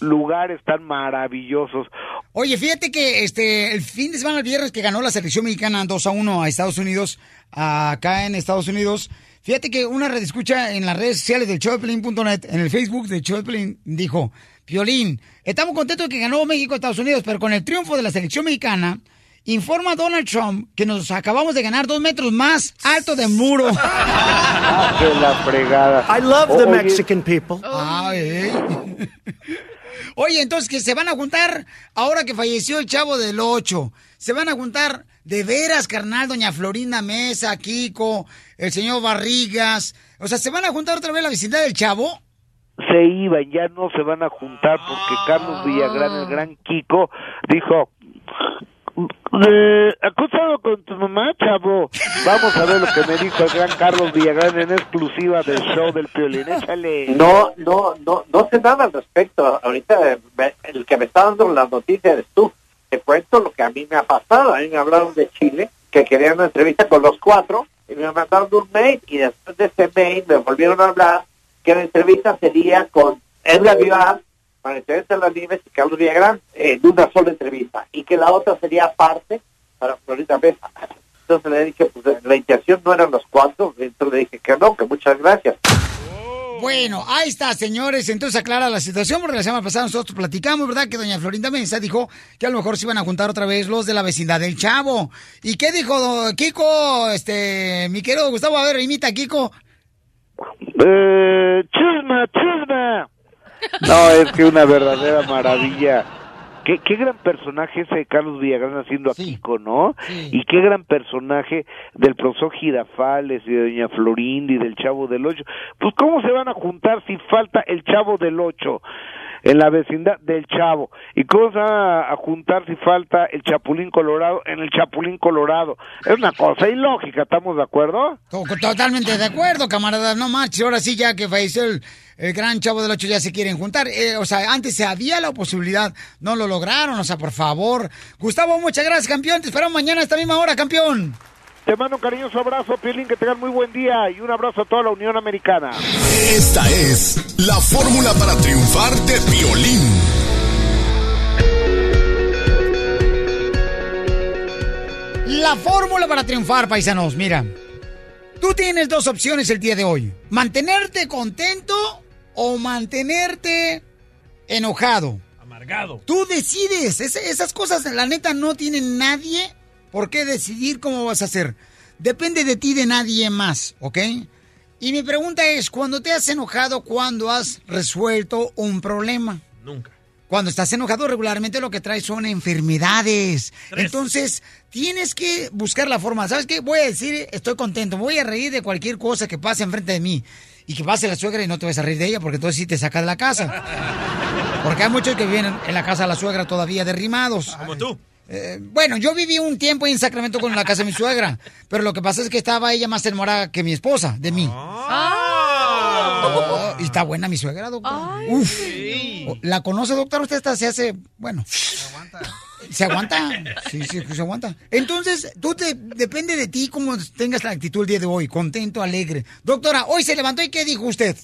lugares tan maravillosos. Oye, fíjate que este el fin de semana el viernes que ganó la selección mexicana 2 a 1 a Estados Unidos, acá en Estados Unidos, fíjate que una red escucha en las redes sociales del showdeplin.net, en el Facebook de Showdeplin, dijo, Piolín, estamos contentos de que ganó México a Estados Unidos, pero con el triunfo de la selección mexicana, informa Donald Trump que nos acabamos de ganar dos metros más alto del muro. Ah, que la fregada. I love the Mexican people. Ay. Oye, entonces que se van a juntar ahora que falleció el chavo del 8. Se van a juntar de veras, carnal, doña Florinda Mesa, Kiko, el señor Barrigas. O sea, se van a juntar otra vez la vecindad del chavo. se iban, ya no se van a juntar porque Carlos Villagrán, el gran Kiko, dijo, eh, acostado con tu mamá, chavo. Vamos a ver lo que me dijo el gran Carlos Villagrán en exclusiva del show del Piolín. Échale. No, no, no, no sé nada al respecto. Ahorita eh, me- el que me está dando las noticias eres tú. Te cuento lo que a mí me ha pasado. A mí me hablaron de Chile, que querían una entrevista con los cuatro, y me mandaron un mail, y después de ese mail me volvieron a hablar que la entrevista sería con Edgar Vivar, para entrevista a las Nieves y Carlos Villagrán, de una sola entrevista, y que la otra sería aparte para Florida Mesa. Entonces le dije, pues la intención no eran los cuatro, entonces le dije que no, que muchas gracias. Bueno, ahí está, señores. Entonces aclara la situación, porque la semana pasada nosotros platicamos, ¿verdad? Que doña Florinda Mesa dijo que a lo mejor se iban a juntar otra vez los de la vecindad del Chavo. ¿Y qué dijo Kiko? Este, mi querido Gustavo, a ver, imita a Kiko. Eh, chisma, chisma. No, es que una verdadera maravilla. Qué, qué gran personaje ese de Carlos Villagrán haciendo a Kiko, ¿no? Y qué gran personaje del profesor Girafales y de doña Florinda y del Chavo del Ocho. Pues cómo se van a juntar si falta el Chavo del Ocho en la vecindad del Chavo. ¿Y cómo se van a, juntar si falta el Chapulín Colorado en el Chapulín Colorado? Es una cosa ilógica, ¿estamos de acuerdo? To- Totalmente de acuerdo, camarada. No marches. Ahora sí, ya que falleció el, el gran chavo del ocho, ya se quieren juntar. Eh, o sea, antes se había la posibilidad, no lo lograron. O sea, por favor. Gustavo, muchas gracias, campeón. Te esperamos mañana a esta misma hora, campeón. Te mando un cariñoso abrazo, Piolín, que tengan muy buen día y un abrazo a toda la Unión Americana. Esta es la fórmula para triunfar de violín. La fórmula para triunfar, paisanos, mira. Tú tienes dos opciones el día de hoy. Mantenerte contento o mantenerte enojado. Amargado. Tú decides. Es- esas cosas, la neta, no tiene nadie por qué decidir cómo vas a hacer. Depende de ti, de nadie más, ¿ok? Y mi pregunta es, ¿cuándo te has enojado, cuando has resuelto un problema? Nunca. Cuando estás enojado regularmente lo que traes son enfermedades. Entonces, tienes que buscar la forma. ¿Sabes qué? Voy a decir, estoy contento. Voy a reír de cualquier cosa que pase enfrente de mí. Y que pase la suegra y no te vas a reír de ella porque entonces sí te saca de la casa. Porque hay muchos que viven en la casa de la suegra todavía derrimados. Como tú. Eh, bueno, yo viví un tiempo en Sacramento con la casa de mi suegra. Pero lo que pasa es que estaba ella más enamorada que mi esposa, de mí. Oh, y está buena mi suegra, doctor. Uf. ¿La conoce, doctor? Usted está, se hace, bueno. Se aguanta. Sí, sí, se aguanta. Entonces, tú te, depende de ti cómo tengas la actitud el día de hoy. Contento, alegre. Doctora, hoy se levantó y ¿qué dijo usted?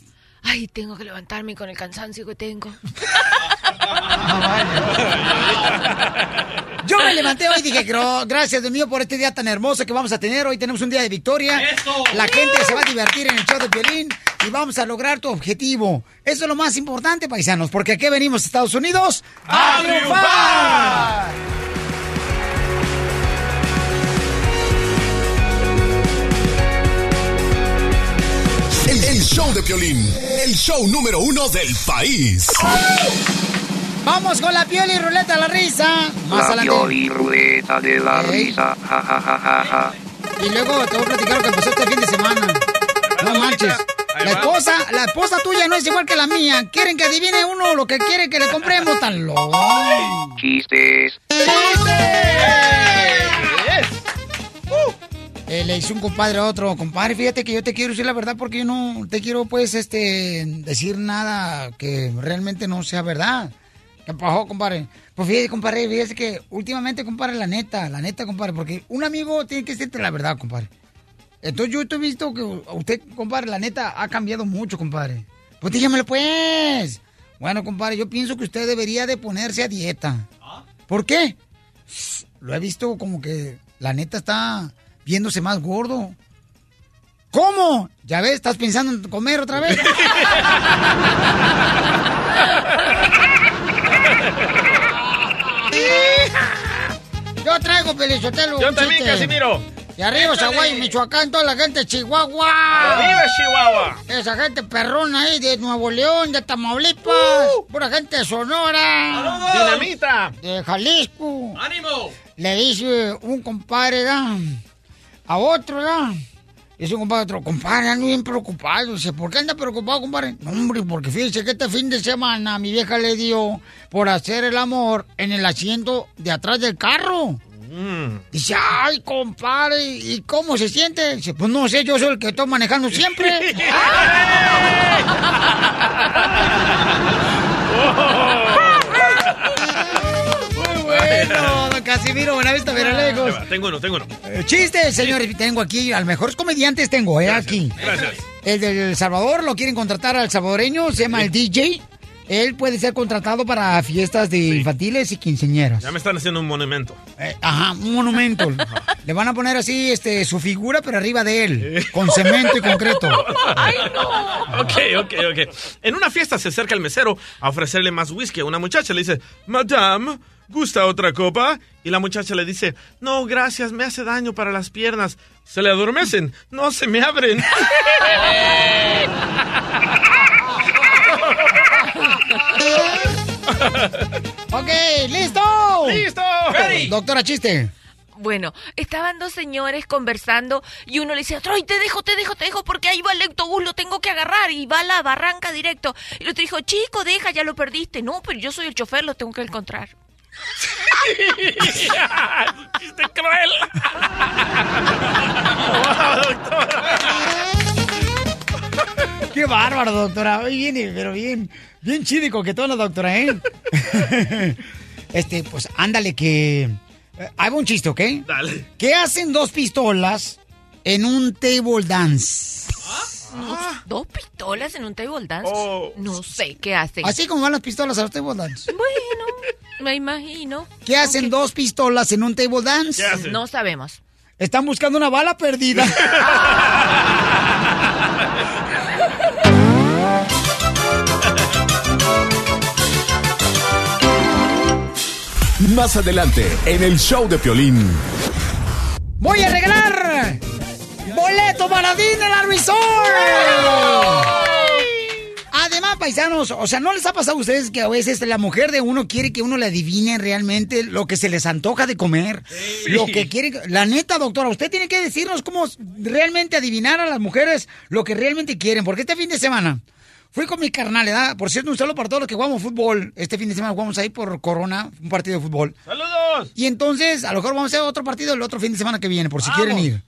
Ay, tengo que levantarme con el cansancio que tengo. Yo me levanté hoy y dije, "Gro- gracias Dios mío por este día tan hermoso que vamos a tener. Hoy tenemos un día de victoria. La gente se va a divertir en el show de violín y vamos a lograr tu objetivo. Eso es lo más importante, paisanos, porque aquí venimos a Estados Unidos a, ¡A triunfar. Show de Piolín, el show número uno del país. Vamos con la piel y ruleta de la risa. Más La pioli ruleta de la risa. Ja, ja, ja. Y luego te voy a platicar lo que pasó este fin de semana. No manches. La esposa, la esposa tuya no es igual que la mía. Quieren que adivine uno lo que quiere que le compremos tan loco. Chistes. Eh, le hizo un compadre a otro, compadre, fíjate que yo te quiero decir la verdad porque yo no te quiero, pues, este, decir nada que realmente no sea verdad. ¿Qué pasó, compadre? Pues fíjate, compadre, fíjate que últimamente, compadre, la neta, la neta, compadre, porque un amigo tiene que decirte la verdad, compadre. Entonces yo te he visto que usted, compadre, la neta, ha cambiado mucho, compadre. Pues dígamelo, pues. Bueno, compadre, yo pienso que usted debería de ponerse a dieta. ¿Por qué? Lo he visto como que la neta está viéndose más gordo. ¿Cómo? Ya ves, estás pensando en comer otra vez. Yo traigo Pelizotelo. Yo también, chiste. Casimiro. Y arriba. Zaguay, Michoacán, toda la gente de Chihuahua. ¡Arriba, Chihuahua! Esa gente perrona ahí de Nuevo León, de Tamaulipas. Pura gente de Sonora. ¡Dinamita! De Jalisco. ¡Ánimo! Le dice un compadre, ¿da? A otro, ¿da? Dice un compadre otro, compadre, ando bien preocupado. Dice, ¿por qué anda preocupado, compadre? No, hombre, porque fíjese que este fin de semana mi vieja le dio por hacer el amor en el asiento de atrás del carro. Dice, ay, compadre, ¿y cómo se siente? Dice, pues no sé, yo soy el que estoy manejando siempre. Muy bueno, Casimiro, buena vista, pero lejos. Tengo uno, tengo uno. Eh, Chiste, señores, tengo aquí, al mejores comediantes tengo, eh, aquí. Gracias. El del Salvador, lo quieren contratar al salvadoreño, se llama el DJ. él puede ser contratado para fiestas de infantiles y quinceñeras. Ya me están haciendo un monumento. Eh, ajá, un monumento. Le van a poner así este, su figura, pero arriba de él, con cemento y concreto. Ok, ok, ok. En una fiesta se acerca el mesero a ofrecerle más whisky a una muchacha. Le dice, Madame, ¿gusta otra copa? Y la muchacha le dice, no, gracias, me hace daño para las piernas. Se le adormecen, no se me abren. ok, ¿listo? ¡Listo! Doctora Chiste. Bueno, estaban dos señores conversando y uno le dice, Troy, te dejo, te dejo, te dejo, porque ahí va el autobús, lo tengo que agarrar y va a la barranca directo. Y el otro dijo, chico, deja, ya lo perdiste. No, pero yo soy el chofer, lo tengo que encontrar. ¡Chiste cruel! Qué bárbaro, doctora. Hoy viene, pero bien, bien chido y coquetona, doctora, ¿eh? este, pues ándale que... eh, Hay un chiste, ¿ok? Dale. ¿Qué hacen dos pistolas en un table dance? ¿Dos, dos pistolas en un table dance? No sé qué hacen. Así como van las pistolas a los table dance. Bueno, me imagino. ¿Qué hacen dos pistolas en un table dance? ¿Qué hacen? No sabemos. Están buscando una bala perdida. Más adelante, en el show de Piolín. Voy a regalar boleto para Disneyland Resort. Paisanos, o sea, ¿no les ha pasado a ustedes que a veces la mujer de uno quiere que uno le adivine realmente lo que se les antoja de comer? Lo que quiere. La neta, doctora, usted tiene que decirnos cómo realmente adivinar a las mujeres lo que realmente quieren. Porque este fin de semana fui con mi carnal, ¿verdad? Por cierto, un saludo para todos los que jugamos fútbol. Este fin de semana jugamos ahí por Corona, un partido de fútbol. ¡Saludos! Y entonces, a lo mejor vamos a hacer otro partido el otro fin de semana que viene, por si quieren ir.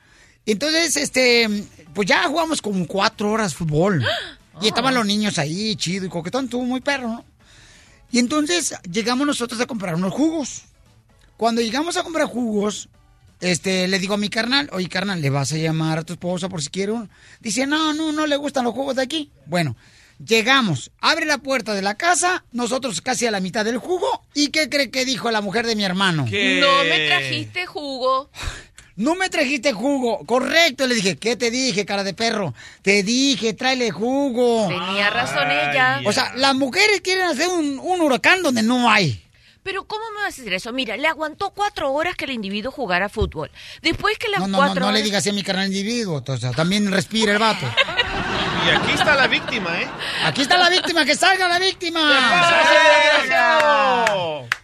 Entonces, este, pues ya jugamos como cuatro horas fútbol. Y estaban los niños ahí, chido y coquetón, estuvo muy perro, ¿no? Y entonces llegamos nosotros a comprar unos jugos. Cuando llegamos a comprar jugos, este, le digo a mi carnal, oye carnal, ¿le vas a llamar a tu esposa por si quiere uno? Dice, no, no, no le gustan los jugos de aquí. Bueno, llegamos, abre la puerta de la casa, nosotros casi a la mitad del jugo. ¿Y qué cree que dijo la mujer de mi hermano? No me trajiste jugo. No me trajiste jugo. Correcto, le dije. ¿Qué te dije, cara de perro? Te dije, tráele jugo. Tenía razón ella. O sea, las mujeres quieren hacer un, un huracán donde no hay. Pero ¿cómo me vas a decir eso? Mira, le aguantó cuatro horas que el individuo jugara fútbol. Después que las No, no, no, cuatro no le horas... digas así a mi carnal individuo. O sea, también respira el vato. Y aquí está la víctima, ¿eh? Aquí está la víctima, que salga la víctima.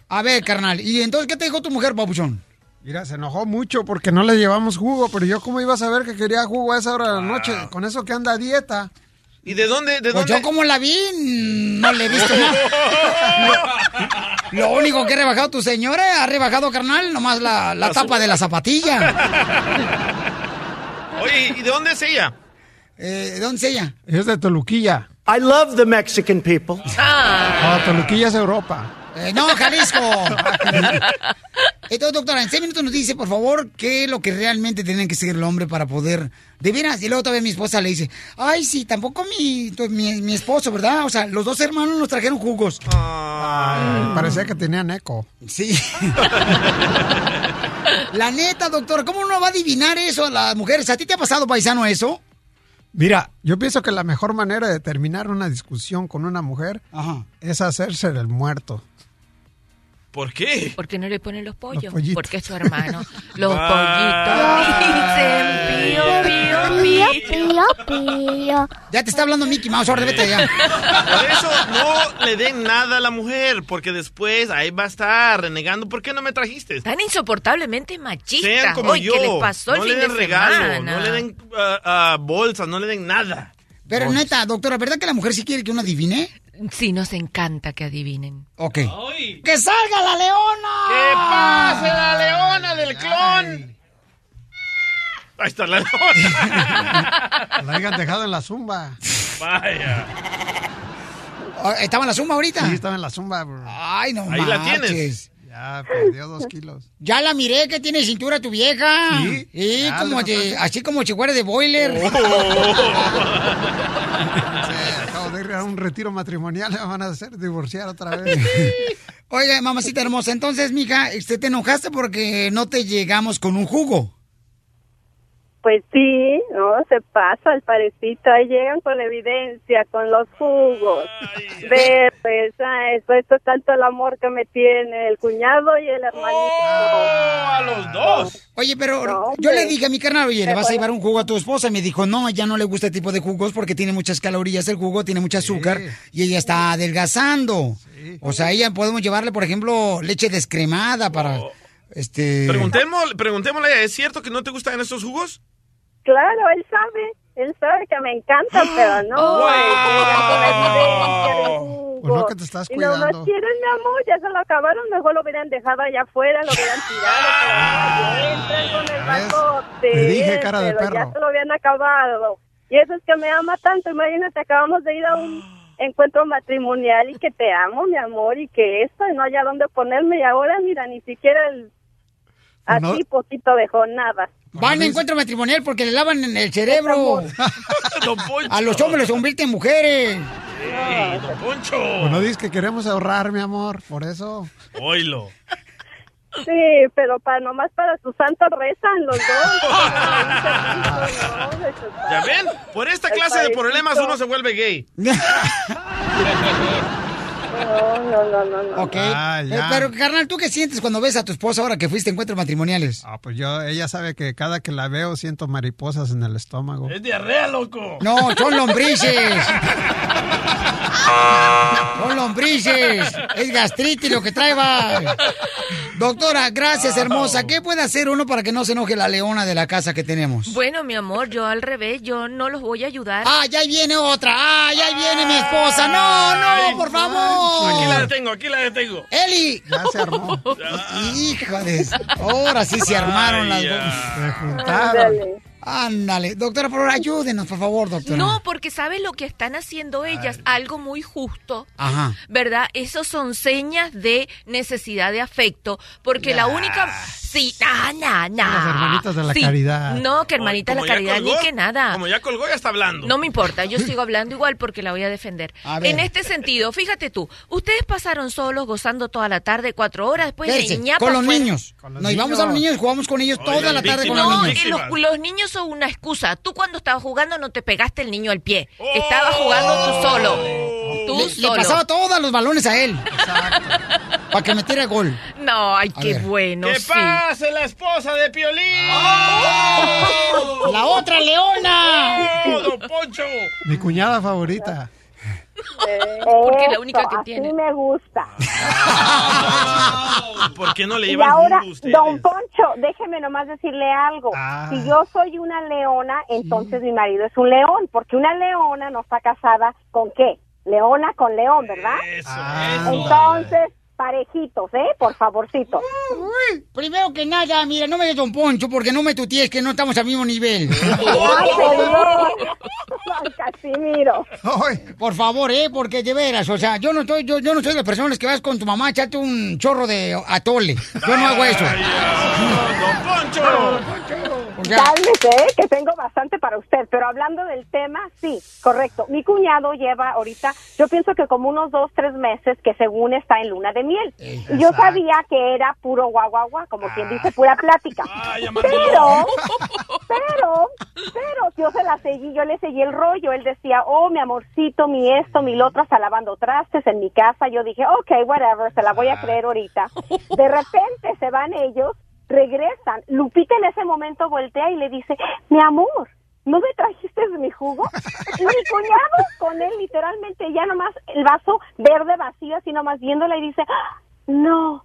A ver, carnal. ¿Y entonces qué te dijo tu mujer, papuchón? Mira, se enojó mucho porque no le llevamos jugo, pero yo cómo iba a saber que quería jugo a esa hora de la noche, con eso que anda a dieta. ¿Y de dónde? ¿De Pues dónde? yo como la vi, no le he visto nada. Lo, lo único que ha rebajado tu señora, ha rebajado, carnal, nomás la, la tapa de la zapatilla. Oye, ¿y de dónde es ella? Eh, ¿De dónde es ella? Es de Toluquilla. I love the Mexican people. Ah, Toluquilla es Europa. Eh, no, Jalisco. Entonces, doctora, en seis minutos nos dice, por favor, qué es lo que realmente tiene que seguir el hombre para poder... De veras, y luego todavía mi esposa le dice, ay, sí, tampoco mi, mi, mi esposo, ¿verdad? O sea, los dos hermanos nos trajeron jugos. Ay, parecía que tenían eco. Sí. La neta, doctora, ¿cómo uno va a adivinar eso a las mujeres? ¿A ti te ha pasado, paisano, eso? Mira, yo pienso que la mejor manera de terminar una discusión con una mujer es hacerse el muerto. ¿Por qué? ¿Por qué no le ponen los pollos? Los pollitos. Porque es su hermano. Los Ah. pollitos dicen pío, pío, pío. Ya te está hablando Mickey Mouse, ahora vete allá. Por eso no le den nada a la mujer, porque después ahí va a estar renegando. ¿Por qué no me trajiste? Tan insoportablemente machistas. Sean como Hoy, yo. ¿qué les pasó no el le fin den de regalo, semana? no le den ah, ah, bolsas, no le den nada. Pero neta, doctora, ¿verdad que la mujer sí quiere que uno adivine? Sí, nos encanta que adivinen. Ok. ¡Que salga la leona! ¡Que pase la leona del clon! Ahí está la leona. La hayan dejado en la zumba. Vaya. Ah, ¿Estaba en la suma ahorita? Sí, estaba en la zumba. bro. Ay, no Ahí la tienes. Ya perdió dos kilos. Ya la miré que tiene cintura tu vieja. Sí. Sí, como de- así como si fuera de boiler. Oh. Sí, ir a un retiro matrimonial, me van a hacer divorciar otra vez. Oiga, mamacita hermosa, entonces, mija, este, ¿te enojaste porque no te llegamos con un jugo? Pues sí, no, se pasa el parecito, ahí llegan con la evidencia, con los jugos. Ve, pues, ah, esto, esto es tanto el amor que me tiene el cuñado y el hermanito. a los dos! Oye, pero No, yo le dije a mi carnal, oye, ¿le vas a llevar un jugo a tu esposa? Y me dijo, no, ya no le gusta este tipo de jugos porque tiene muchas calorías el jugo, tiene mucho azúcar y ella está adelgazando. O sea, ella podemos llevarle, por ejemplo, leche descremada para, este... Preguntemos, preguntémosle, ella, ¿es cierto que no te gustan estos jugos? Claro, él sabe, él sabe que me encanta, pero no. Wow. Pues no que te estás Y no cuidando. más quieren, mi amor, ya se lo acabaron, mejor lo hubieran dejado allá afuera, lo hubieran tirado, pero no, entran con el balcote, Te dije, cara de pero perro. Ya se lo habían acabado. Y eso es que me ama tanto, imagínate, acabamos de ir a un encuentro matrimonial y que te amo, mi amor, y que esto, y no haya dónde ponerme, y ahora, mira, ni siquiera el... Pues Así poquito dejó nada. Van a encuentro matrimonial porque le lavan en el cerebro. A los hombres los convierten en mujeres. ¡Ey, don Poncho! Pues no dices que queremos ahorrar, mi amor, por eso. Oilo. Sí, pero para nomás para su santo rezan los dos. ¿Ya ven? Por esta clase de problemas uno se vuelve gay. No, no, no, no. no. Ok. Ah, ya. Eh, Pero, carnal, ¿tú qué sientes cuando ves a tu esposa ahora que fuiste a encuentros matrimoniales? Ah, pues yo, ella sabe que cada que la veo siento mariposas en el estómago. Es diarrea, loco. No, son lombrices. Son lombrices. Es gastritis lo que trae, va. Doctora, gracias, hermosa. ¿Qué puede hacer uno para que no se enoje la leona de la casa que tenemos? Bueno, mi amor, yo al revés, yo no los voy a ayudar. Ah, ya viene otra. Ah, ya viene mi esposa. No, no, por favor. Aquí la detengo, aquí la detengo. Eli. Ya se armó. Hijo de... Ahora sí se armaron las dos. Se juntaron. Ándale. Doctora, por favor, ayúdenos, por favor, doctora. No, porque ¿sabes lo que están haciendo ellas? Algo muy justo. Ajá. ¿Verdad? Esos son señas de necesidad de afecto, porque la única... Sí, na, na, na. Las hermanitas de la Sí. caridad. No, que hermanita de la caridad, ni que nada. Como ya colgó, ya está hablando. No me importa, yo sigo hablando igual porque la voy a defender. A ver. En este sentido, fíjate tú, ustedes pasaron solos gozando toda la tarde, cuatro horas, después de ñapa con los fue- niños. Nos íbamos a los niños y jugamos con ellos toda la tarde con los No, niños. y los, los niños son una excusa. Tú cuando estabas jugando no te pegaste el niño al pie. Estabas jugando tú solo. Tú Le, pasaba todos los balones a él. Para que metiera gol. No, ay, A qué ver. bueno, ¡Que sí. pase la esposa de Piolín! ¡La otra leona! ¡Oh, don Poncho! Mi cuñada favorita. Porque es la única Eso, que así tiene. me gusta. ¿Por qué no le Y llevan ahora, jugo ustedes? don Poncho, déjeme nomás decirle algo. Ah. Si yo soy una leona, entonces mi marido es un león, porque una leona no está casada con qué? Leona con león, ¿verdad? Ah, Entonces, parejitos, ¿eh? Por favorcito. Primero que nada, mira, no me des Don Poncho porque no me tuties que no estamos al mismo nivel. Ay, Casimiro. Por favor, eh, porque de veras, o sea, yo no estoy, yo, yo no soy de las personas que vas con tu mamá a echarte un chorro de atole. Yo no hago eso. ¡Don Poncho! Cálmese, ¿eh? que tengo bastante para usted. Pero hablando del tema, sí, correcto. Mi cuñado lleva ahorita, yo pienso que como unos dos, tres meses que según está en luna de miel. Y yo sabía que era puro guaguagua, como quien dice, pura plática. Pero, pero, pero yo se la seguí, yo le seguí el rollo. Él decía, oh, mi amorcito, mi esto, mi lo otro, hasta lavando trastes en mi casa. Yo dije, ok, whatever, se la voy a creer ahorita. De repente se van ellos, regresan. Lupita en ese momento voltea y le dice, mi amor, ¿no me trajiste mi jugo? Y mi cuñado con él literalmente ya nomás el vaso verde vacío, así nomás viéndola y dice, "Ah, no.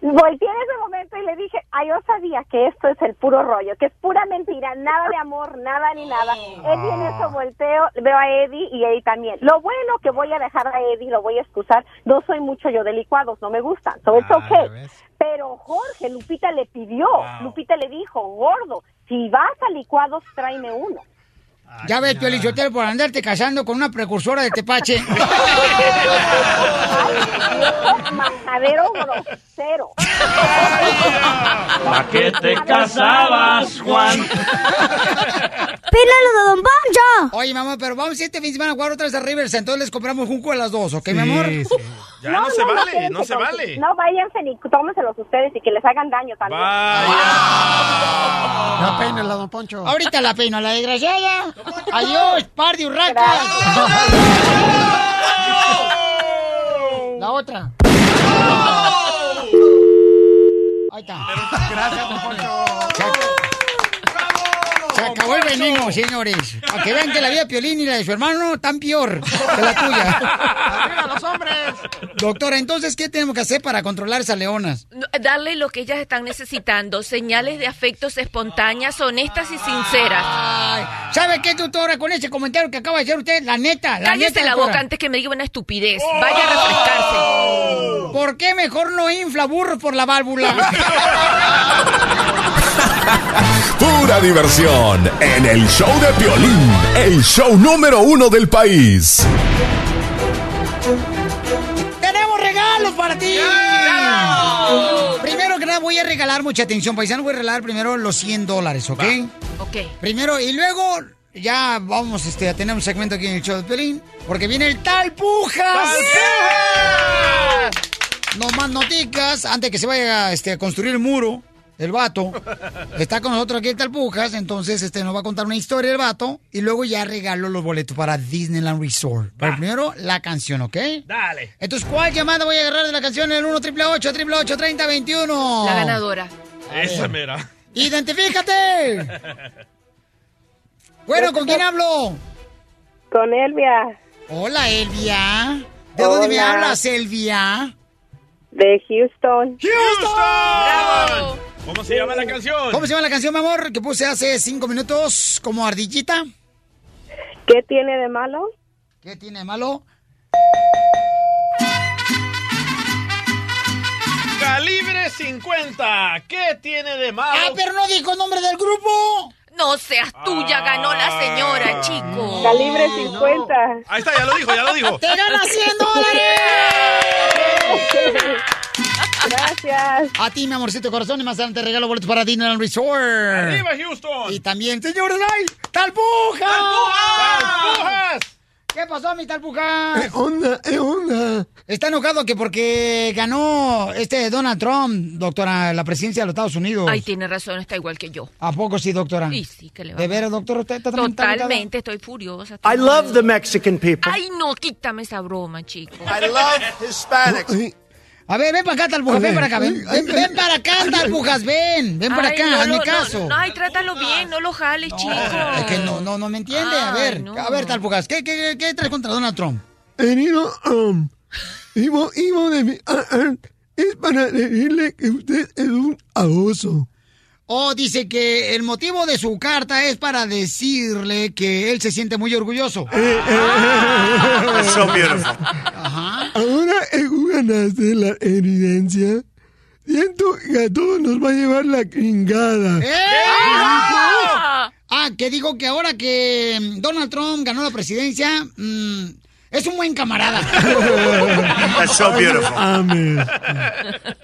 Volteé en ese momento y le dije, ah, yo sabía que esto es el puro rollo, que es pura mentira, nada de amor, nada ni nada. Eddie en eso volteo, veo a Eddie y Eddie también. Lo bueno que voy a dejar a Eddie, lo voy a excusar, no soy mucho yo de licuados, no me gustan, so it's okay. Pero Jorge, Lupita le pidió, Lupita le dijo, gordo, si vas a licuados, tráeme uno. ya ves, Piolín Sotelo, por andarte casando con una precursora de tepache. Majadero grosero. ¿Para qué te casabas, Juan? Pínalo de Don Poncho. Oye, mamá, pero vamos este fin de semana a jugar otra vez a Rivers, entonces les compramos un jugo a las dos, ¿ok, mi amor? Ya no, se vale, no se con- vale. No, váyanse ni tómenselos ustedes y que les hagan daño también. Ya peínela, Don Poncho. Ahorita la peino, la desgraciada. Adiós, par de urracas. La otra. Ahí está. Gracias, Don Poncho. Se acabó el veneno, señores. Para que vean que la vida de Piolín y la de su hermano están peor que la tuya. ¡Arriba los hombres! Doctora, entonces, ¿qué tenemos que hacer para controlar esas leonas? Darle lo que ellas están necesitando, señales de afectos espontáneas, honestas y sinceras. Ay, ¿sabe qué, doctora? Con ese comentario que acaba de hacer usted, la neta, la Cállese neta, la doctora. boca antes que me diga una estupidez. Vaya a refrescarse. ¿Por qué mejor no infla burro por la válvula? Pura diversión en el show de Piolín, el show número uno del país. ¡Tenemos regalos para ti! Primero que nada voy a regalar mucha atención, paisano. Voy a regalar primero los 100 dólares, ¿ok? Ok. Primero, y luego ya vamos este, a tener un segmento aquí en el show de Pelín, porque viene el Tal Pujas. No más noticas, antes que se vaya este, a construir el muro, el vato. Está con nosotros aquí el Tal Pujas, entonces este, nos va a contar una historia el vato, y luego ya regalo los boletos para Disneyland Resort. Pero primero, la canción, ¿ok? Dale. Entonces, ¿cuál llamada voy a agarrar de la canción? El 1 888 30 21 La ganadora. Esa mera. ¡Identifícate! Bueno, ¿con quién hablo? Con Elvia. Hola, Elvia. ¿De dónde me hablas, Elvia? De Houston. ¡Houston! ¿Cómo se llama la canción? ¿Cómo se llama la canción, mi amor? Que puse hace cinco minutos como ardillita. ¿Qué tiene de malo? ¿Qué tiene de malo? Calibre 50. ¿Qué tiene de malo? ¡Ah, pero no dijo el nombre del grupo! No seas tú, ya ganó la señora, chico. Calibre 50. Ahí está, ya lo dijo, ya lo dijo. ¡Te ganas 100 dólares! Gracias. A ti, mi amorcito corazón, y más adelante regalo boletos para Disneyland Resort. ¡Arriba, Houston! Y también, señores, ¡ay! ¡Talpujas! ¡Talpujas! ¿Qué pasó, mi Talpujas? ¿Qué onda? ¿Qué onda? Está enojado que porque ganó este Donald Trump, doctora, la presidencia de los Estados Unidos. Ay, tiene razón, está igual que yo. ¿A poco sí, doctora? Sí, sí, que le va. ¿De veras, doctor? ¿Usted está Totalmente, estoy furiosa. I love the Mexican people. Ay, no, quítame esa broma, chico. I love Hispanics. A ver, ven para acá, Talpujas, ven para acá, ven, ven, ven para acá, Talpujas, ven, ven para Ay, acá, no hazme caso. No, no, ay, trátalo bien, no lo jales, chico. Es que no, no, no me entiende. A Ay, ver, no. a ver, Talpujas, ¿qué, qué, qué traes contra Donald Trump? Querido, um, Ivo, Ivo de mi... ah, ah, es para decirle que usted es un abuso. Oh, dice que el motivo de su carta es para decirle que él se siente muy orgulloso. Eh, That's so beautiful. Ajá. Ganaste la evidencia, siento que a todos nos va a llevar la chingada. ¡Eh! Ah, que digo que ahora que mm, Donald Trump ganó la presidencia, mm, es un buen camarada. That's so beautiful. Ames.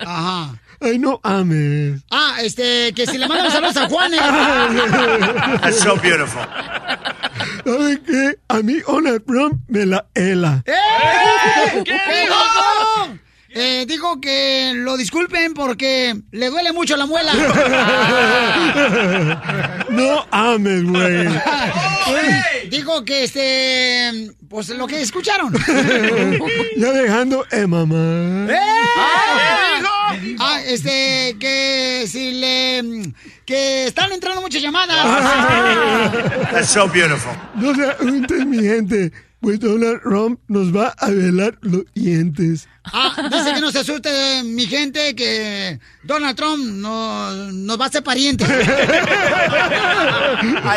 Ajá. Ay, no ames. Ah, este, que si le mandamos saludos a Juanes. That's so beautiful. ¿Saben qué? A mí Donald Trump me la hela. ¡Eh! ¿Qué dijo? Eh, digo que lo disculpen porque le duele mucho la muela. No ames, güey. Digo que este, pues lo que escucharon. Ya dejando eh, mamá. ¡Eh! Ah, este, que si le, que están entrando muchas llamadas. That's so beautiful. No se mi gente. Pues Donald Trump nos va a velar los dientes. Ah, dice que no se asuste mi gente, que Donald Trump no, nos va a hacer parientes. I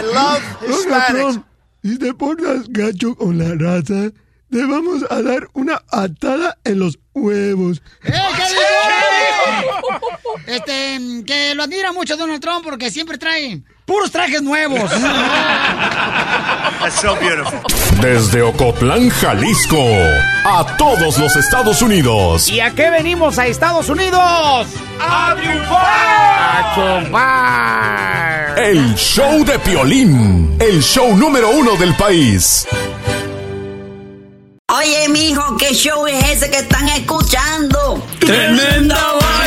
love Donald Hispanics. Trump, si te portas gacho con la raza, te vamos a dar una atada en los huevos. ¡Eh, qué! Este, que lo admira mucho Donald Trump porque siempre trae puros trajes nuevos. That's so beautiful. Desde Ocotlán, Jalisco, a todos los Estados Unidos. ¿Y a qué venimos a Estados Unidos? ¡A triunfar! ¡A! El show de Piolín, el show número uno del país. Oye, mijo, ¿qué show es ese que están escuchando? ¡Tremenda vaina!